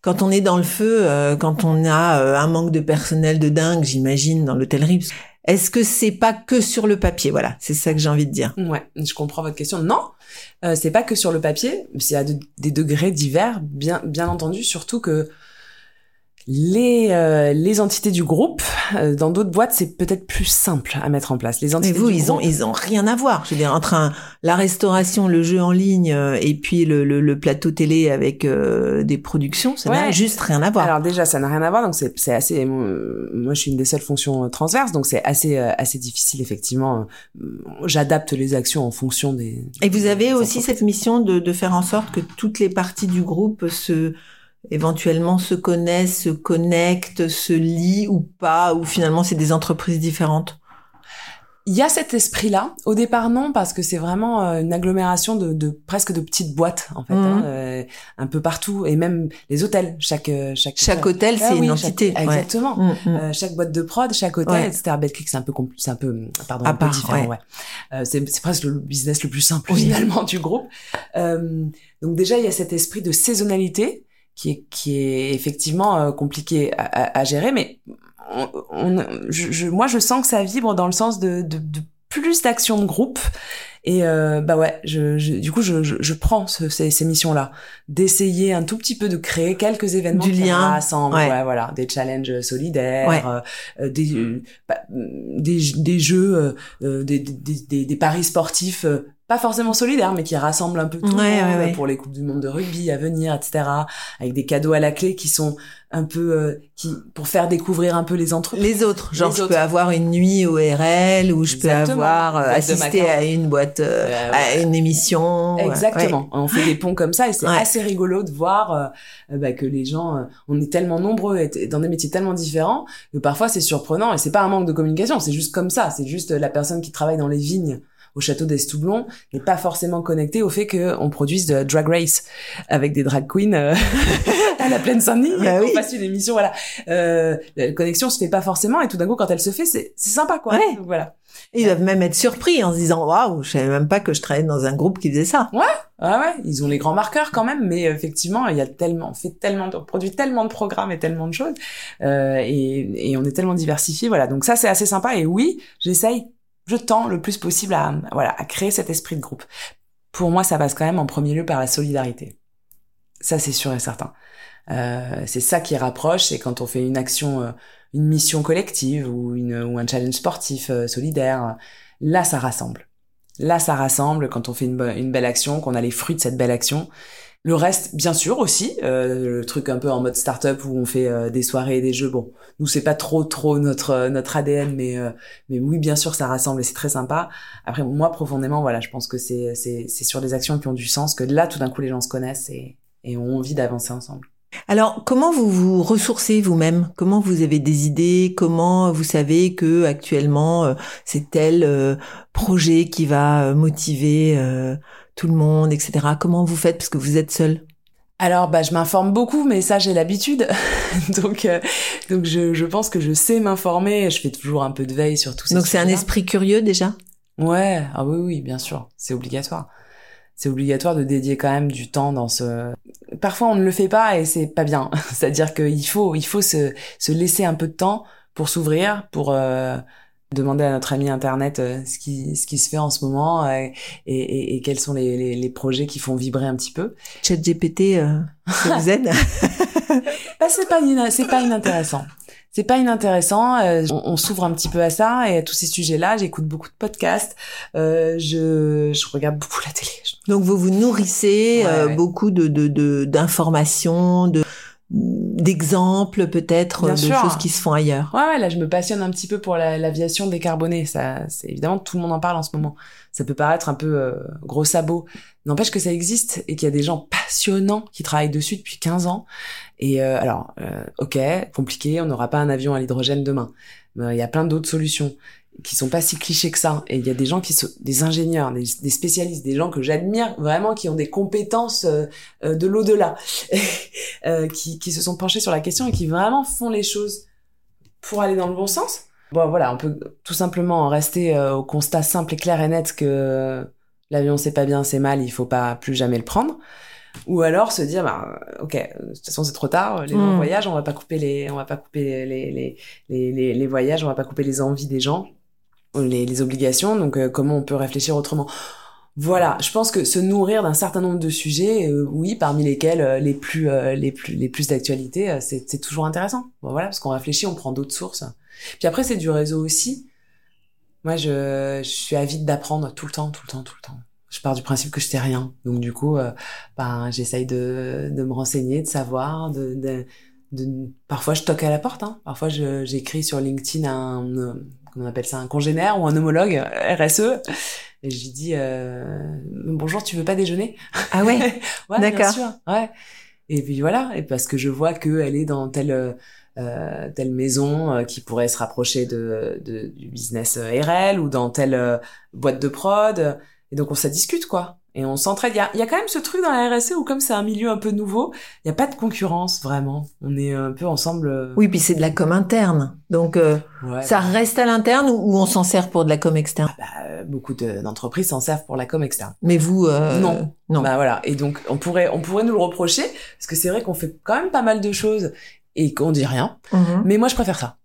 Quand on est dans le feu, euh, quand on a euh, un manque de personnel de dingue, j'imagine, dans l'hôtellerie. Est-ce que c'est pas que sur le papier? Voilà, c'est ça que j'ai envie de dire. Ouais, je comprends votre question. Non, euh, c'est pas que sur le papier, c'est à de- des degrés divers, bien bien entendu, surtout que les euh, les entités du groupe euh, dans d'autres boîtes c'est peut-être plus simple à mettre en place. Les Mais entités vous, du ils ont ils ont rien à voir. Je veux dire entre un- la restauration, le jeu en ligne euh, et puis le, le, le plateau télé avec euh, des productions, ça n'a juste rien à voir. Alors déjà, ça n'a rien à voir, donc c'est c'est assez. euh, Moi, je suis une des seules fonctions transverses, donc c'est assez assez difficile effectivement. J'adapte les actions en fonction des. Et vous avez aussi cette mission de, de faire en sorte que toutes les parties du groupe se éventuellement se connaissent, se connectent, se lient ou pas, ou finalement c'est des entreprises différentes? Il y a cet esprit-là. Au départ, non, parce que c'est vraiment euh, une agglomération de, de presque de petites boîtes en fait, Mhm. hein, euh, un peu partout, et même les hôtels. Chaque euh, chaque Chaque hôtel, Ah c'est oui, une chaque- entité. ouais. Exactement. Mm. Euh, chaque boîte de prod, chaque hôtel, Ouais. etc. Betclic, c'est un peu c'est un peu pardon, À un peu part, différent, ouais. Euh, c'est c'est presque le business le plus simple Oui. finalement du groupe. Euh, donc déjà il y a cet esprit de saisonnalité qui est qui est effectivement euh, compliqué à, à- à gérer, mais on, on- je, je- moi je sens que ça vibre dans le sens de, de, de plus d'actions de groupe. Et euh, bah ouais, je, je- du coup, je, je, je prends ce- ces, ces missions-là, d'essayer un tout petit peu de créer quelques événements Du qui lien, rassemblent, ouais. ouais, voilà, des challenges solidaires, Ouais. euh, euh, des, euh, bah, des des jeux, euh, euh, des, des, des, des paris sportifs. Pas forcément solidaires, mais qui rassemblent un peu tout Ouais, le monde ouais, ouais. pour les coupes du monde de rugby à venir, etc. Avec des cadeaux à la clé qui sont un peu euh, qui pour faire découvrir un peu les entreprises. Les autres, genre Les je autres. peux avoir une nuit au RL ou je peux avoir euh, macarons. à une boîte, euh, à une émission. ouais. Exactement. On fait des ponts comme ça et c'est assez rigolo de voir euh, bah, que les gens, euh, on est tellement nombreux et dans des métiers tellement différents que parfois c'est surprenant et c'est pas un manque de communication, c'est juste comme ça. C'est juste la personne qui travaille dans les vignes au château d'Estoublon n'est pas forcément connectée au fait qu'on produise de Drag Race avec des drag queens euh, à la plaine Saint-Denis Bah oui. fasse une émission. Voilà, euh, la connexion se fait pas forcément et tout d'un coup quand elle se fait, c'est c'est sympa quoi. Ouais. Donc, voilà. Ils doivent même être surpris en se disant waouh, je savais même pas que je travaillais dans un groupe qui faisait ça. Ah ouais, ils ont les grands marqueurs quand même, mais effectivement, il y a tellement, on fait tellement, de, on produit tellement de programmes et tellement de choses, euh, et, et on est tellement diversifié, voilà. Donc ça, c'est assez sympa. Et oui, j'essaye, je tends le plus possible à, voilà, à créer cet esprit de groupe. Pour moi, ça passe quand même en premier lieu par la solidarité. Ça, c'est sûr et certain. Euh, c'est ça qui rapproche, c'est quand on fait une action, euh, une mission collective ou une ou un challenge sportif euh, solidaire. Là, ça rassemble. Là, ça rassemble quand on fait une, belle action, qu'on a les fruits de cette belle action. Le reste, bien sûr aussi, euh, le truc un peu en mode start-up où on fait euh, des soirées et des jeux. Bon, nous c'est pas trop trop notre euh, notre ADN, mais euh, mais oui, bien sûr, ça rassemble et c'est très sympa. Après, moi profondément, voilà, je pense que c'est c'est c'est sur des actions qui ont du sens que là, tout d'un coup, les gens se connaissent et et ont envie d'avancer ensemble. Alors, comment vous vous ressourcez vous-même? Comment vous avez des idées? Comment vous savez que actuellement c'est tel projet qui va motiver tout le monde, etc. Comment vous faites parce que vous êtes seul Alors, bah, je m'informe beaucoup, mais ça, j'ai l'habitude. donc, euh, donc, je, je pense que je sais m'informer. Je fais toujours un peu de veille sur tout ça. Donc c'est un esprit curieux déjà? Ouais, ah oui, oui, bien sûr, c'est obligatoire. c'est obligatoire de dédier quand même du temps dans ce. Parfois, on ne le fait pas et c'est pas bien. C'est-à-dire qu'il faut, il faut se, se laisser un peu de temps pour s'ouvrir, pour euh, demander à notre ami internet euh, ce qui, ce qui se fait en ce moment euh, et, et, et quels sont les, les, les projets qui font vibrer un petit peu. ChatGPT, euh, ça vous aide? Bah, c'est pas, c'est pas inintéressant. C'est pas inintéressant. euh, on on s'ouvre un petit peu à ça et à tous ces sujets-là. J'écoute beaucoup de podcasts. Euh, je, je regarde beaucoup la télé. Donc vous vous nourrissez Ouais, euh, ouais. beaucoup de de- de- d'informations, de d'exemples peut-être de sûr. choses qui se font ailleurs. Ouais, ouais, là, je me passionne un petit peu pour la- l'aviation décarbonée. Ça, c'est évidemment tout le monde en parle en ce moment. Ça peut paraître un peu euh, gros sabot. N'empêche que ça existe et qu'il y a des gens passionnants qui travaillent dessus depuis 15 ans. Et euh, alors, euh, ok, compliqué, on n'aura pas un avion à l'hydrogène demain. Mais euh, il y a plein d'autres solutions qui sont pas si clichés que ça. Et il y a des gens qui sont des ingénieurs, des, des spécialistes, des gens que j'admire vraiment, qui ont des compétences euh, euh, de l'au-delà, euh, qui, qui se sont penchés sur la question et qui vraiment font les choses pour aller dans le bon sens. Bon, voilà, on peut tout simplement en rester euh, au constat simple et clair et net que l'avion c'est pas bien, c'est mal, il faut pas plus jamais le prendre. Ou alors se dire, bah, ok, de toute façon c'est trop tard, les longs Mm. voyages, on va pas couper les, on va pas couper les, les, les, les, les voyages, on va pas couper les envies des gens, les, obligations, donc euh, comment on peut réfléchir autrement voilà, je pense que se nourrir d'un certain nombre de sujets, euh, oui, parmi lesquels euh, les plus les plus les plus d'actualité, c'est toujours intéressant. Voilà, parce qu'on réfléchit, on prend d'autres sources. Puis après, c'est du réseau aussi. Moi, je, suis avide d'apprendre tout le temps, tout le temps, tout le temps. Je pars du principe que je sais rien, donc du coup, ben, j'essaye de me renseigner, de savoir, de, parfois je toque à la porte. Hein. Parfois, j'écris sur LinkedIn un on appelle ça, un congénère ou un homologue RSE. Et je lui dis euh, bonjour, tu veux pas déjeuner? Ah ouais? Ouais, bien D'accord. sûr. Ouais. Et puis voilà, et parce que je vois que elle est dans telle euh, euh, telle maison euh, qui pourrait se rapprocher de, de du business euh, RL ou dans telle euh, boîte de prod. Et donc on ça discute quoi. Et on s'entraide. Il y a, y a quand même ce truc dans la RSE où comme c'est un milieu un peu nouveau, il n'y a pas de concurrence vraiment. On est un peu ensemble. euh, Oui, puis c'est de la com interne. Donc euh, ouais, ça reste à l'interne ou, on s'en sert pour de la com externe? Bah, beaucoup de- d'entreprises s'en servent pour la com externe. Mais vous euh, Non. Non. Bah voilà. Et donc on pourrait on pourrait nous le reprocher parce que c'est vrai qu'on fait quand même pas mal de choses et qu'on dit rien. Mhm. Mais moi je préfère ça.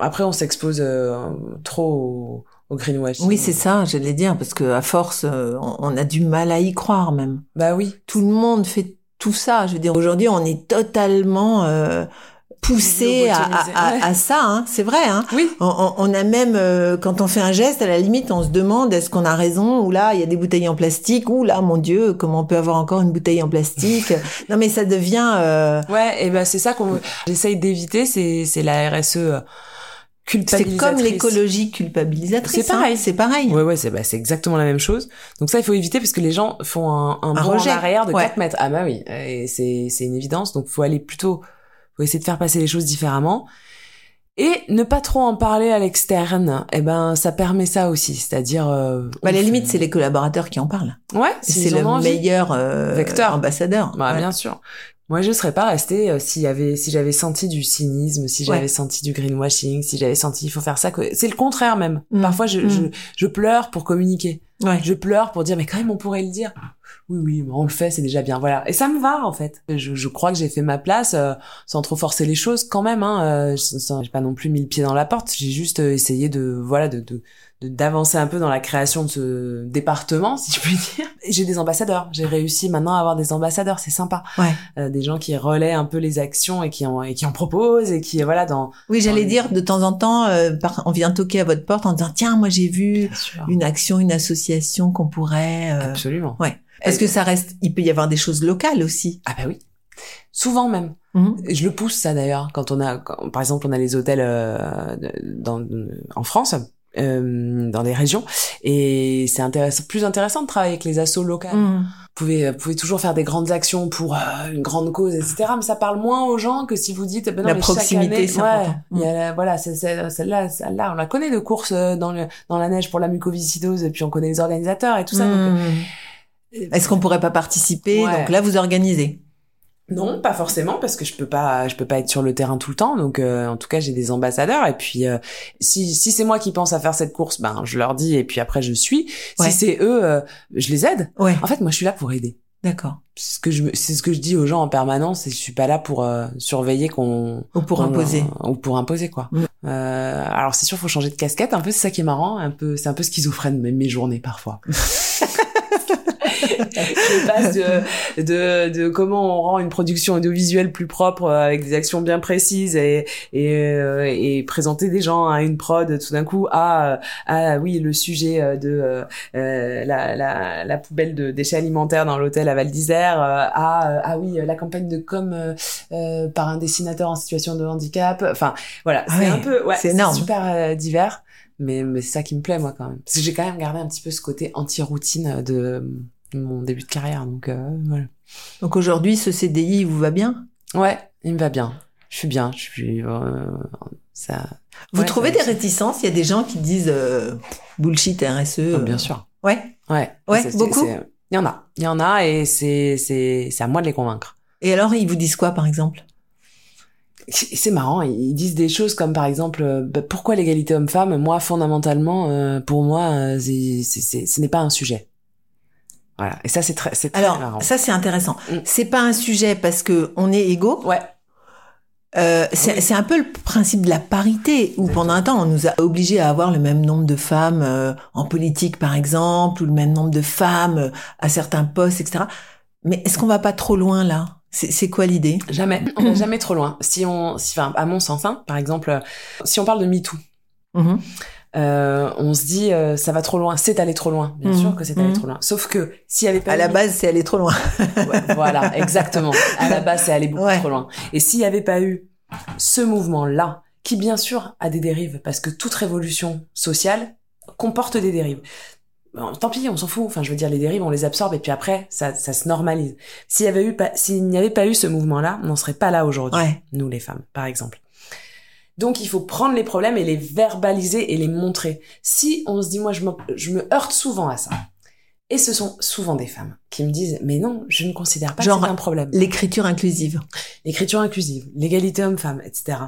Après on s'expose euh, trop au, au greenwashing. Oui, c'est ça, j'allais dire, parce que à force, euh, on, a du mal à y croire même. Bah oui. Tout le monde fait tout ça. Je veux dire, aujourd'hui, on est totalement euh, poussé à, à, à- Ouais. à ça. Hein. C'est vrai. Hein. Oui. On, on- on a même, euh, quand on fait un geste, à la limite, on se demande est-ce qu'on a raison ou là, il y a des bouteilles en plastique ou là, mon Dieu, comment on peut avoir encore une bouteille en plastique? Non, mais ça devient. euh, Ouais. Et ben c'est ça qu'on j'essaye d'éviter. C'est c'est la RSE euh, c'est comme l'écologie culpabilisatrice. C'est pareil. hein. C'est pareil. Ouais, ouais, c'est bah, c'est exactement la même chose. Donc ça, il faut éviter parce que les gens font un, un, Un bond rejet. en arrière de Ouais. 4 mètres. Ah bah oui, et c'est c'est une évidence. Donc faut aller plutôt, faut essayer de faire passer les choses différemment. Et ne pas trop en parler à l'externe, eh ben ça permet ça aussi, c'est-à-dire. Euh, Bah, à la limite, c'est les collaborateurs qui en parlent. Ouais, C'est le meilleur euh, Vecteur. ambassadeur. Bah Ouais. bien sûr. Moi je serais pas restée euh, s'il y avait si j'avais senti du cynisme, si Ouais. j'avais senti du greenwashing, si j'avais senti il faut faire ça c'est le contraire même. Mm. Parfois je, Mm. je je pleure pour communiquer. Ouais. Je pleure pour dire mais quand même on pourrait le dire. Oui oui, on le fait, c'est déjà bien. Voilà. Et ça me va en fait. Je, je crois que j'ai fait ma place euh, sans trop forcer les choses quand même hein. Euh, j'ai pas non plus mis le pied dans la porte, j'ai juste euh, essayé de voilà de de- d'avancer un peu dans la création de ce département, si je puis dire. J'ai des ambassadeurs. J'ai réussi maintenant à avoir des ambassadeurs. C'est sympa. Ouais. Euh, des gens qui relaient un peu les actions et qui en, et qui en proposent et qui, voilà, dans... Oui, j'allais dire de temps en temps, euh, par- on vient toquer à votre porte en disant tiens, moi j'ai vu une action, une association qu'on pourrait. euh, Absolument. ouais. Parce que ça reste, il peut y avoir des choses locales aussi. Ah bah oui. Souvent même. Mhm. Je le pousse ça d'ailleurs quand on a, quand- par exemple, on a les hôtels euh, dans, en France, euh, dans des régions, et c'est intéressant, plus intéressant de travailler avec les assos locales. Mhm. Vous pouvez, vous pouvez toujours faire des grandes actions pour euh, une grande cause, etc. Mais ça parle moins aux gens que si vous dites, ben non, La mais proximité, c'est ouais, la- voilà, celle-là, celle-là, on la connaît de course euh, dans le, dans la neige pour la mucoviscidose, et puis on connaît les organisateurs et tout ça. donc, euh, Est-ce qu'on pourrait pas participer? Ouais. Donc là, vous organisez. Non, pas forcément parce que je peux pas, je peux pas être sur le terrain tout le temps. Donc, euh, en tout cas, j'ai des ambassadeurs. Et puis, euh, si si c'est moi qui pense à faire cette course, ben je leur dis et puis après je suis. Ouais. Si c'est eux, euh, je les aide. Ouais, En fait, moi, je suis là pour aider. d'accord. C'est ce que je, c'est ce que je dis aux gens en permanence. Et je suis pas là pour euh, surveiller qu'on Ou pour imposer. ou pour imposer quoi. Mm. Euh, alors c'est sûr, faut changer de casquette. Un peu, c'est ça qui est marrant. Un peu, c'est un peu schizophrène même mes journées parfois. je passe de, de, de comment on rend une production audiovisuelle plus propre euh, avec des actions bien précises et, et, euh, et présenter des gens à une prod tout d'un coup à, euh, à oui le sujet euh, de euh, euh, la, la, la poubelle de déchets alimentaires dans l'hôtel à Val d'Isère euh, à euh, ah oui la campagne de com euh, euh, par un dessinateur en situation de handicap. Enfin voilà Ah c'est ouais, un peu ouais c'est super euh, divers mais mais c'est ça qui me plaît moi quand même. Parce que j'ai quand même gardé un petit peu ce côté anti-routine de mon début de carrière donc euh, voilà. Donc aujourd'hui, ce CDI il vous va bien? Ouais il me va bien. Je suis bien je suis euh, ça Vous Ouais, trouvez des réticences? Il y a des gens qui disent euh, bullshit RSE. Oh, bien sûr. Ouais. ouais Ouais, beaucoup. il y en a il y en a et c'est c'est c'est à moi de les convaincre. Et alors, ils vous disent quoi, par exemple? C'est marrant, ils disent des choses comme par exemple bah, pourquoi l'égalité homme-femme? Moi fondamentalement euh, pour moi c'est c'est- c'est- ce n'est pas un sujet. Voilà, et ça c'est très c'est très Alors, marrant. ça c'est intéressant. Mm. C'est pas un sujet parce que on est égaux. Ouais, Euh, c'est oui. c'est un peu le principe de la parité où pendant un temps on nous a obligés à avoir le même nombre de femmes euh, en politique par exemple ou le même nombre de femmes euh, à certains postes etc. Mais est-ce qu'on va pas trop loin là? C'est quoi l'idée? Jamais, on jamais trop loin. Si on si enfin à mon sens hein, par exemple euh, si on parle de MeToo, Mhm. Euh, on se dit euh, ça va trop loin, c'est allé trop loin. Bien Mhm. sûr que c'est allé Mhm. trop loin. Sauf que s'il y avait pas À eu la base, c'est aller trop loin. Ouais, voilà, exactement. À la base, c'est allé beaucoup Ouais. trop loin. Et s'il n'y avait pas eu ce mouvement-là, qui bien sûr a des dérives, parce que toute révolution sociale comporte des dérives. Bon, tant pis, on s'en fout. Enfin, je veux dire, les dérives, on les absorbe et puis après, ça, ça se normalise. S'il y avait eu pas, s'il n'y avait pas eu ce mouvement-là, on n'en serait pas là aujourd'hui. Ouais. Nous, les femmes, par exemple. Donc, il faut prendre les problèmes et les verbaliser et les montrer. Si on se dit, moi, je me, je me heurte souvent à ça. Et ce sont souvent des femmes qui me disent, mais non, je ne considère pas Genre, que c'est un problème. L'écriture inclusive. L'écriture inclusive, l'égalité homme-femme, etc.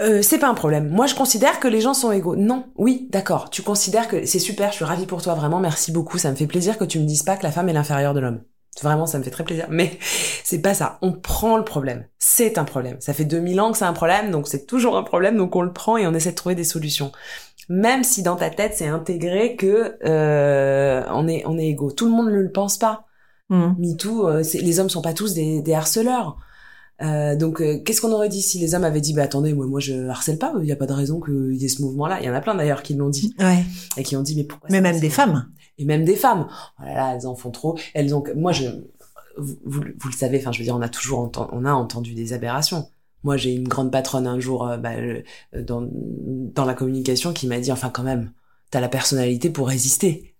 Euh, c'est pas un problème. Moi, je considère que les gens sont égaux. Non, oui, d'accord. Tu considères que c'est super. Je suis ravie pour toi, vraiment. Merci beaucoup. Ça me fait plaisir que tu me dises pas que la femme est l'inférieure de l'homme. Vraiment, ça me fait très plaisir. Mais c'est pas ça. On prend le problème. C'est un problème. Ça fait 2000 ans que c'est un problème, donc c'est toujours un problème. Donc on le prend et on essaie de trouver des solutions. Même si dans ta tête c'est intégré que euh, on est on est égaux. Tout le monde ne le pense pas. Mhm. MeToo, euh, c'est- les hommes sont pas tous des, des harceleurs. Euh, donc, euh, qu'est-ce qu'on aurait dit si les hommes avaient dit, bah attendez, moi, moi je harcèle pas, il y a pas de raison qu'il y ait ce mouvement-là. Il y en a plein d'ailleurs qui l'ont dit Ouais. et qui ont dit, mais pourquoi Mais même des femmes. Et même des femmes. Oh là là, elles en font trop. Elles ont, moi, je, vous, vous, vous le savez, enfin, je veux dire, on a toujours entendu, on a entendu des aberrations. Moi, j'ai une grande patronne un jour euh, bah, euh, dans, dans la communication qui m'a dit, enfin, quand même, t'as la personnalité pour résister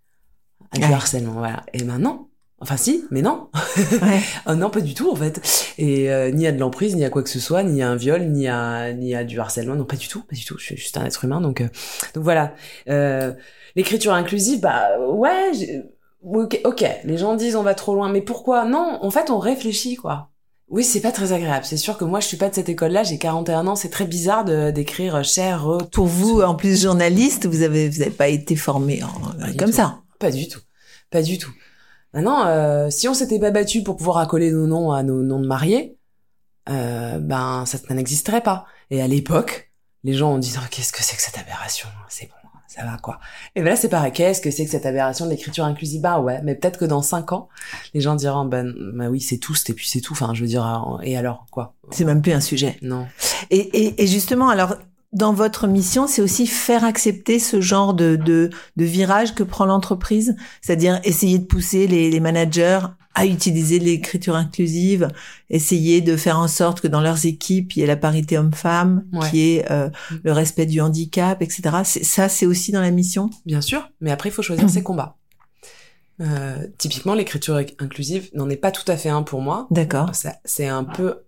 à du Ouais. harcèlement, voilà. Et maintenant, enfin, si, mais non. Ouais. Ah non, pas du tout en fait. Et euh, ni à de l'emprise, ni à quoi que ce soit, ni à un viol, ni à ni à du harcèlement, non pas du tout, pas du tout. Je suis juste un être humain, donc euh, donc voilà. Euh, L'écriture inclusive, bah ouais, j'ai- ok. Les gens disent on va trop loin, mais pourquoi? Non, en fait on réfléchit quoi. Oui, c'est pas très agréable. C'est sûr que moi je suis pas de cette école-là. J'ai 41 ans, c'est très bizarre de d'écrire cher. re- Pour vous, en plus journaliste, vous avez vous avez pas été formé en- Pas comme tout. ça. Pas du tout. Pas du tout. Maintenant, euh, si on s'était pas battu pour pouvoir accoler nos noms à nos noms de mariés, euh, ben ça, ça n'existerait pas. Et à l'époque, les gens ont dit Oh, qu'est-ce que c'est que cette aberration? C'est bon, ça va quoi. Et ben là c'est pareil. Qu'est-ce que c'est que cette aberration de l'écriture inclusive? Bah ouais, mais peut-être que dans cinq ans, les gens diront ben bah oui c'est tout, et puis c'est tout. Enfin je veux dire euh, et alors quoi? C'est même plus un sujet. Non. Et, et, et justement, alors, dans votre mission, c'est aussi faire accepter ce genre de, de, de virage que prend l'entreprise, c'est-à-dire essayer de pousser les, les managers à utiliser l'écriture inclusive, essayer de faire en sorte que dans leurs équipes, il y ait la parité homme-femme, Ouais. qu'il y ait euh, le respect du handicap, etc. Ça, c'est aussi dans la mission? Bien sûr, mais après il faut choisir ses combats. Euh, typiquement l'écriture inclusive n'en est pas tout à fait un pour moi. D'accord. C'est un peu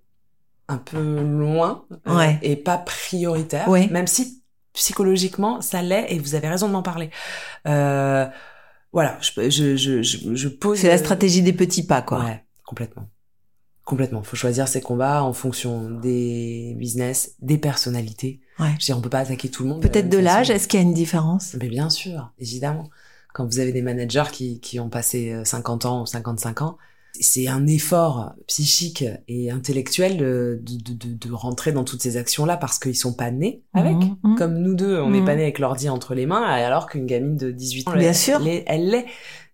un peu loin euh, Ouais. et pas prioritaire Ouais. même si psychologiquement ça l'est et vous avez raison de m'en parler euh, voilà je, je, je, je, pose C'est la stratégie des petits pas, quoi. ouais complètement Complètement. Faut choisir ses combats en fonction des business, des personnalités. Ouais. Je veux dire, on peut pas attaquer tout le monde. Peut-être même de l'âge, est-ce qu'il y a une différence? Mais bien sûr, évidemment. Quand vous avez des managers qui, qui ont passé euh, 50 ans ou 55 ans, c'est un effort psychique et intellectuel de, de, de, de rentrer dans toutes ces actions-là parce qu'ils sont pas nés avec. Mhm, mhm. Comme nous deux, on n'est Mhm. pas nés avec l'ordi entre les mains, alors qu'une gamine de 18 ans, Bien elle, sûr. elle est- elle l'est.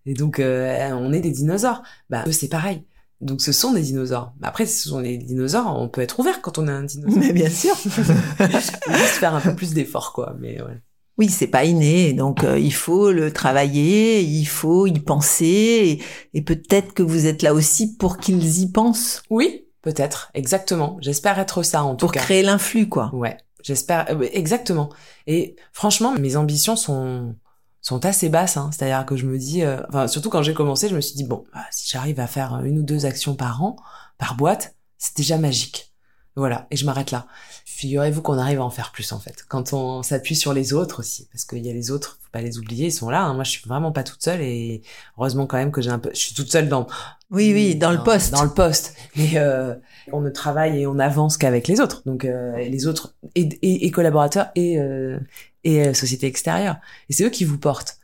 Et donc, euh, on est des dinosaures. Bah, eux, c'est pareil. Donc, ce sont des dinosaures. Mais Après, ce sont des dinosaures, on peut être ouvert quand on est un dinosaure. Mais bien sûr. Il faut juste faire un peu plus d'efforts, quoi. Mais ouais. Oui, c'est pas inné, donc euh, il faut le travailler, il faut y penser, et, et peut-être que vous êtes là aussi pour qu'ils y pensent, Oui, peut-être, exactement. J'espère être ça en tout pour cas. créer l'influx, quoi. Ouais, j'espère euh, exactement. Et franchement, mes ambitions sont sont assez basses. Hein. C'est-à-dire que je me dis, euh, enfin surtout quand j'ai commencé, je me suis dit bon, bah, si j'arrive à faire une ou deux actions par an, par boîte, c'est déjà magique. Voilà, et je m'arrête là. Figurez-vous qu'on arrive à en faire plus en fait, quand on s'appuie sur les autres aussi, parce qu'il y a les autres, faut pas les oublier, ils sont là. hein. Moi, je suis vraiment pas toute seule et heureusement quand même que j'ai un peu, je suis toute seule dans Oui, oui, dans le poste. dans le poste. Mais euh, on ne travaille et on avance qu'avec les autres. Donc euh, les autres et, et, et collaborateurs et euh, et euh, sociétés extérieures. Et c'est eux qui vous portent.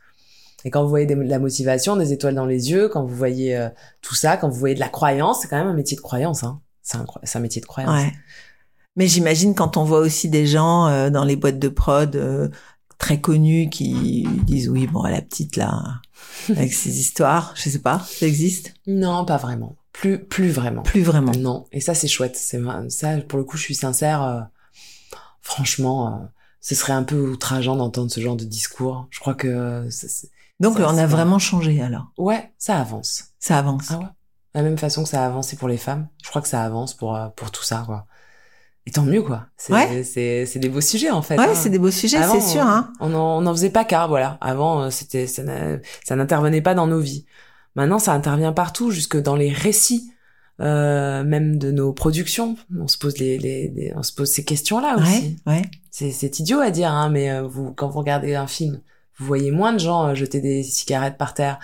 Et quand vous voyez de la motivation, des étoiles dans les yeux, quand vous voyez euh, tout ça, quand vous voyez de la croyance, c'est quand même un métier de croyance. Hein. C'est un, métier de croyance. Ouais. Mais j'imagine quand on voit aussi des gens euh, dans les boîtes de prod euh, très connus qui disent oui, bon, la petite là, avec ses histoires, je sais pas, ça existe? Non, pas vraiment. Plus plus vraiment. Plus vraiment. Non. Et ça c'est chouette. C'est ça pour le coup, je suis sincère. euh, franchement, euh, ce serait un peu outrageant d'entendre ce genre de discours. Je crois que c'est- c'est- Donc Ça, on a vraiment changé alors. Ouais, ça avance. Ça avance. Ah ouais. De la même façon que ça a avancé pour les femmes, je crois que ça avance pour euh, pour tout ça quoi. Et tant mieux quoi. C'est Ouais. c'est c'est des beaux sujets en fait. ouais, hein. c'est des beaux sujets, c'est sûr. Hein. On en, on en faisait pas cas, voilà. Avant, euh, c'était ça n'a- ça n'intervenait pas dans nos vies. Maintenant, ça intervient partout, jusque dans les récits, euh, même de nos productions. On se pose les, les, les- on se pose ces questions-là aussi. Ouais, ouais. C'est c'est idiot à dire, hein, mais euh, vous quand vous regardez un film, vous voyez moins de gens euh, jeter des cigarettes par terre.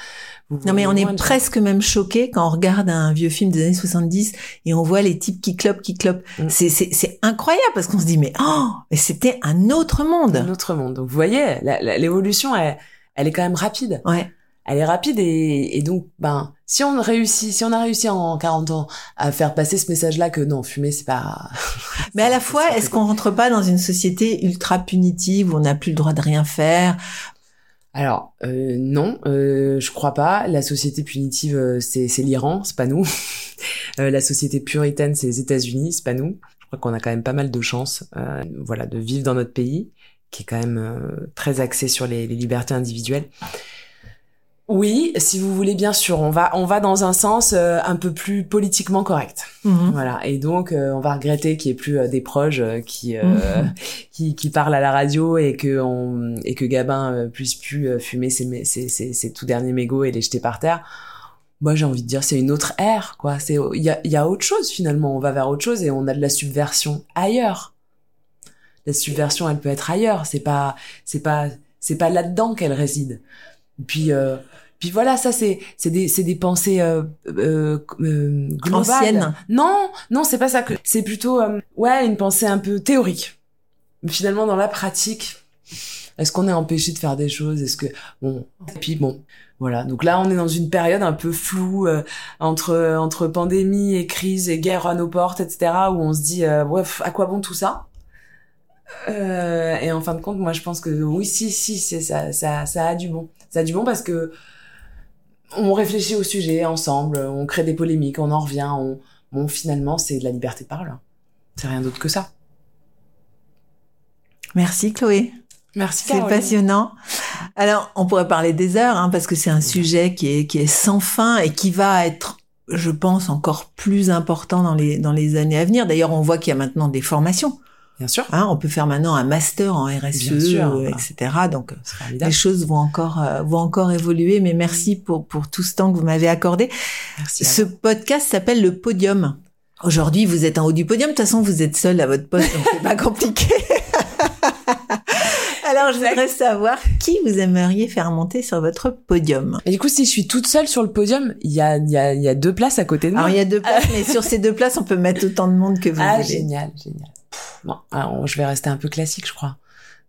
Vous Non mais on est gens- presque même choqué quand on regarde un vieux film des années 70 et on voit les types qui clopent, qui clopent. Mm. C'est c'est c'est incroyable parce qu'on se dit mais oh mais c'était un autre monde. un autre monde. Donc vous voyez, l'évolution, elle, elle est quand même rapide. Ouais. Elle est rapide et, et donc, ben, si on réussit, si on a réussi en 40 ans à faire passer ce message-là que non, fumer, c'est pas. Mais à la fois, est-ce qu'on rentre pas dans une société ultra punitive où on n'a plus le droit de rien faire Alors, euh, non, euh, je crois pas. La société punitive, euh, c'est l'Iran, c'est pas nous. Euh, la société puritaine, c'est les États-Unis, c'est pas nous. Je crois qu'on a quand même pas mal de chance, voilà, de vivre dans notre pays, qui est quand même très axé sur les libertés individuelles. Oui, si vous voulez, bien sûr, on va on va dans un sens euh, un peu plus politiquement correct. Mhm. Voilà, et donc euh, on va regretter qu'il y ait plus euh, des proches euh, qui, euh, Mhm. qui qui parlent à la radio et que on et que Gabin euh, puisse plus euh, fumer ses, ses, ses, ses tout derniers mégots et les jeter par terre. Moi, j'ai envie de dire, c'est une autre ère, quoi. C'est il y a il y a autre chose finalement. On va vers autre chose et on a de la subversion ailleurs. La subversion, elle peut être ailleurs. C'est pas c'est pas c'est pas là-dedans qu'elle réside. Puis euh, puis voilà, ça c'est c'est des c'est des pensées euh, euh, euh, globales. Anciennes. Non, non, c'est pas ça que c'est plutôt euh, ouais, une pensée un peu théorique. Mais Finalement dans la pratique, est-ce qu'on est empêché de faire des choses? Est-ce que bon et puis bon, voilà. Donc là, on est dans une période un peu floue euh, entre entre pandémie et crise et guerre à nos portes, etc. Où on se dit euh, ouais, à quoi bon tout ça? Euh, Et en fin de compte, moi, je pense que oui, si, si, c'est ça, ça, ça a du bon. Ça a du bon parce que on réfléchit au sujet ensemble, on crée des polémiques, on en revient. On, bon, finalement, c'est de la liberté de parole. C'est rien d'autre que ça. Merci Chloé. Merci. C'est passionnant. Alors, on pourrait parler des heures, hein, parce que c'est un sujet qui est, qui est sans fin et qui va être, je pense, encore plus important dans les, dans les années à venir. D'ailleurs, on voit qu'il y a maintenant des formations. Bien sûr. Hein, on peut faire maintenant un master en RSE, Bien sûr. euh, etc. Donc, C'est les choses vont encore, euh, vont encore évoluer. Mais merci pour, pour tout ce temps que vous m'avez accordé. Merci. Ce podcast s'appelle le podium. Aujourd'hui, vous êtes en haut du podium. De toute façon, vous êtes seul à votre poste, donc c'est pas compliqué. Alors, je voudrais savoir qui vous aimeriez faire monter sur votre podium. Et du coup, si je suis toute seule sur le podium, il y a, y a, y a deux places à côté de moi. Alors, il y a deux places, mais sur ces deux places, on peut mettre autant de monde que vous Ah, voulez. génial, génial. Pff, Bon, alors, je vais rester un peu classique, je crois.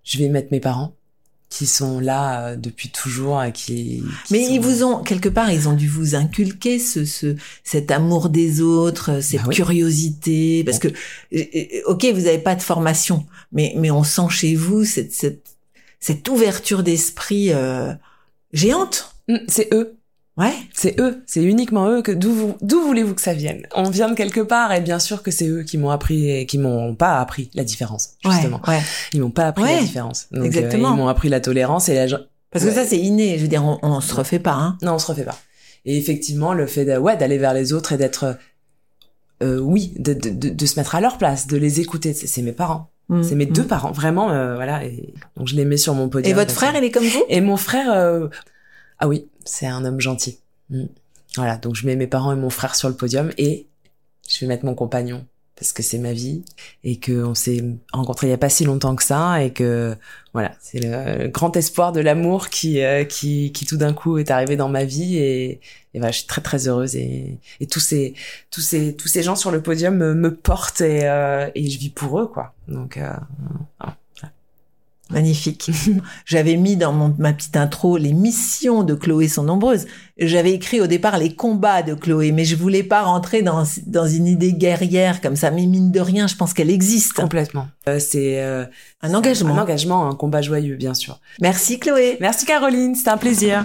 Je vais mettre mes parents, qui sont là euh, depuis toujours et qui. qui Mais sont- ils vous ont quelque part, ils ont dû vous inculquer ce, ce cet amour des autres, cette Bah oui. curiosité, parce que euh, euh, ok, vous n'avez pas de formation, mais mais on sent chez vous cette cette cette ouverture d'esprit euh, géante. Mm, C'est eux. Ouais. C'est eux, c'est uniquement eux que d'où vous- d'où voulez-vous que ça vienne? On vient de quelque part et bien sûr que c'est eux qui m'ont appris et qui m'ont pas appris la différence justement. Ouais, ouais. Ils m'ont pas appris Ouais, la différence. Donc, euh, exactement. ils m'ont appris la tolérance et la Parce que ça c'est inné. Je veux dire, on, on se refait pas. Hein. non, on se refait pas. Et effectivement, le fait de, ouais d'aller vers les autres et d'être euh, oui, de, de, de, de se mettre à leur place, de les écouter, c'est mes parents. Mm, C'est mes deux parents, vraiment, euh, voilà. Et donc je les mets sur mon podium. Et votre frère, il est comme vous? Et mon frère, euh, ah oui, c'est un homme gentil. Mm. Voilà, donc je mets mes parents et mon frère sur le podium et je vais mettre mon compagnon parce que c'est ma vie et que on s'est rencontrés il y a pas si longtemps que ça et que voilà, c'est le grand espoir de l'amour qui euh, qui qui tout d'un coup est arrivé dans ma vie et et voilà, je suis très très heureuse et et tous ces tous ces tous ces gens sur le podium me, me portent et euh, et je vis pour eux quoi. Donc euh, Magnifique. J'avais mis dans mon, ma petite intro les missions de Chloé sont nombreuses. J'avais écrit au départ les combats de Chloé, mais je voulais pas rentrer dans, dans une idée guerrière comme ça. Mais mine de rien, je pense qu'elle existe. complètement. Euh, c'est euh, Un engagement. Un engagement, un combat joyeux, bien sûr. Merci Chloé. Merci Caroline, c'était un plaisir.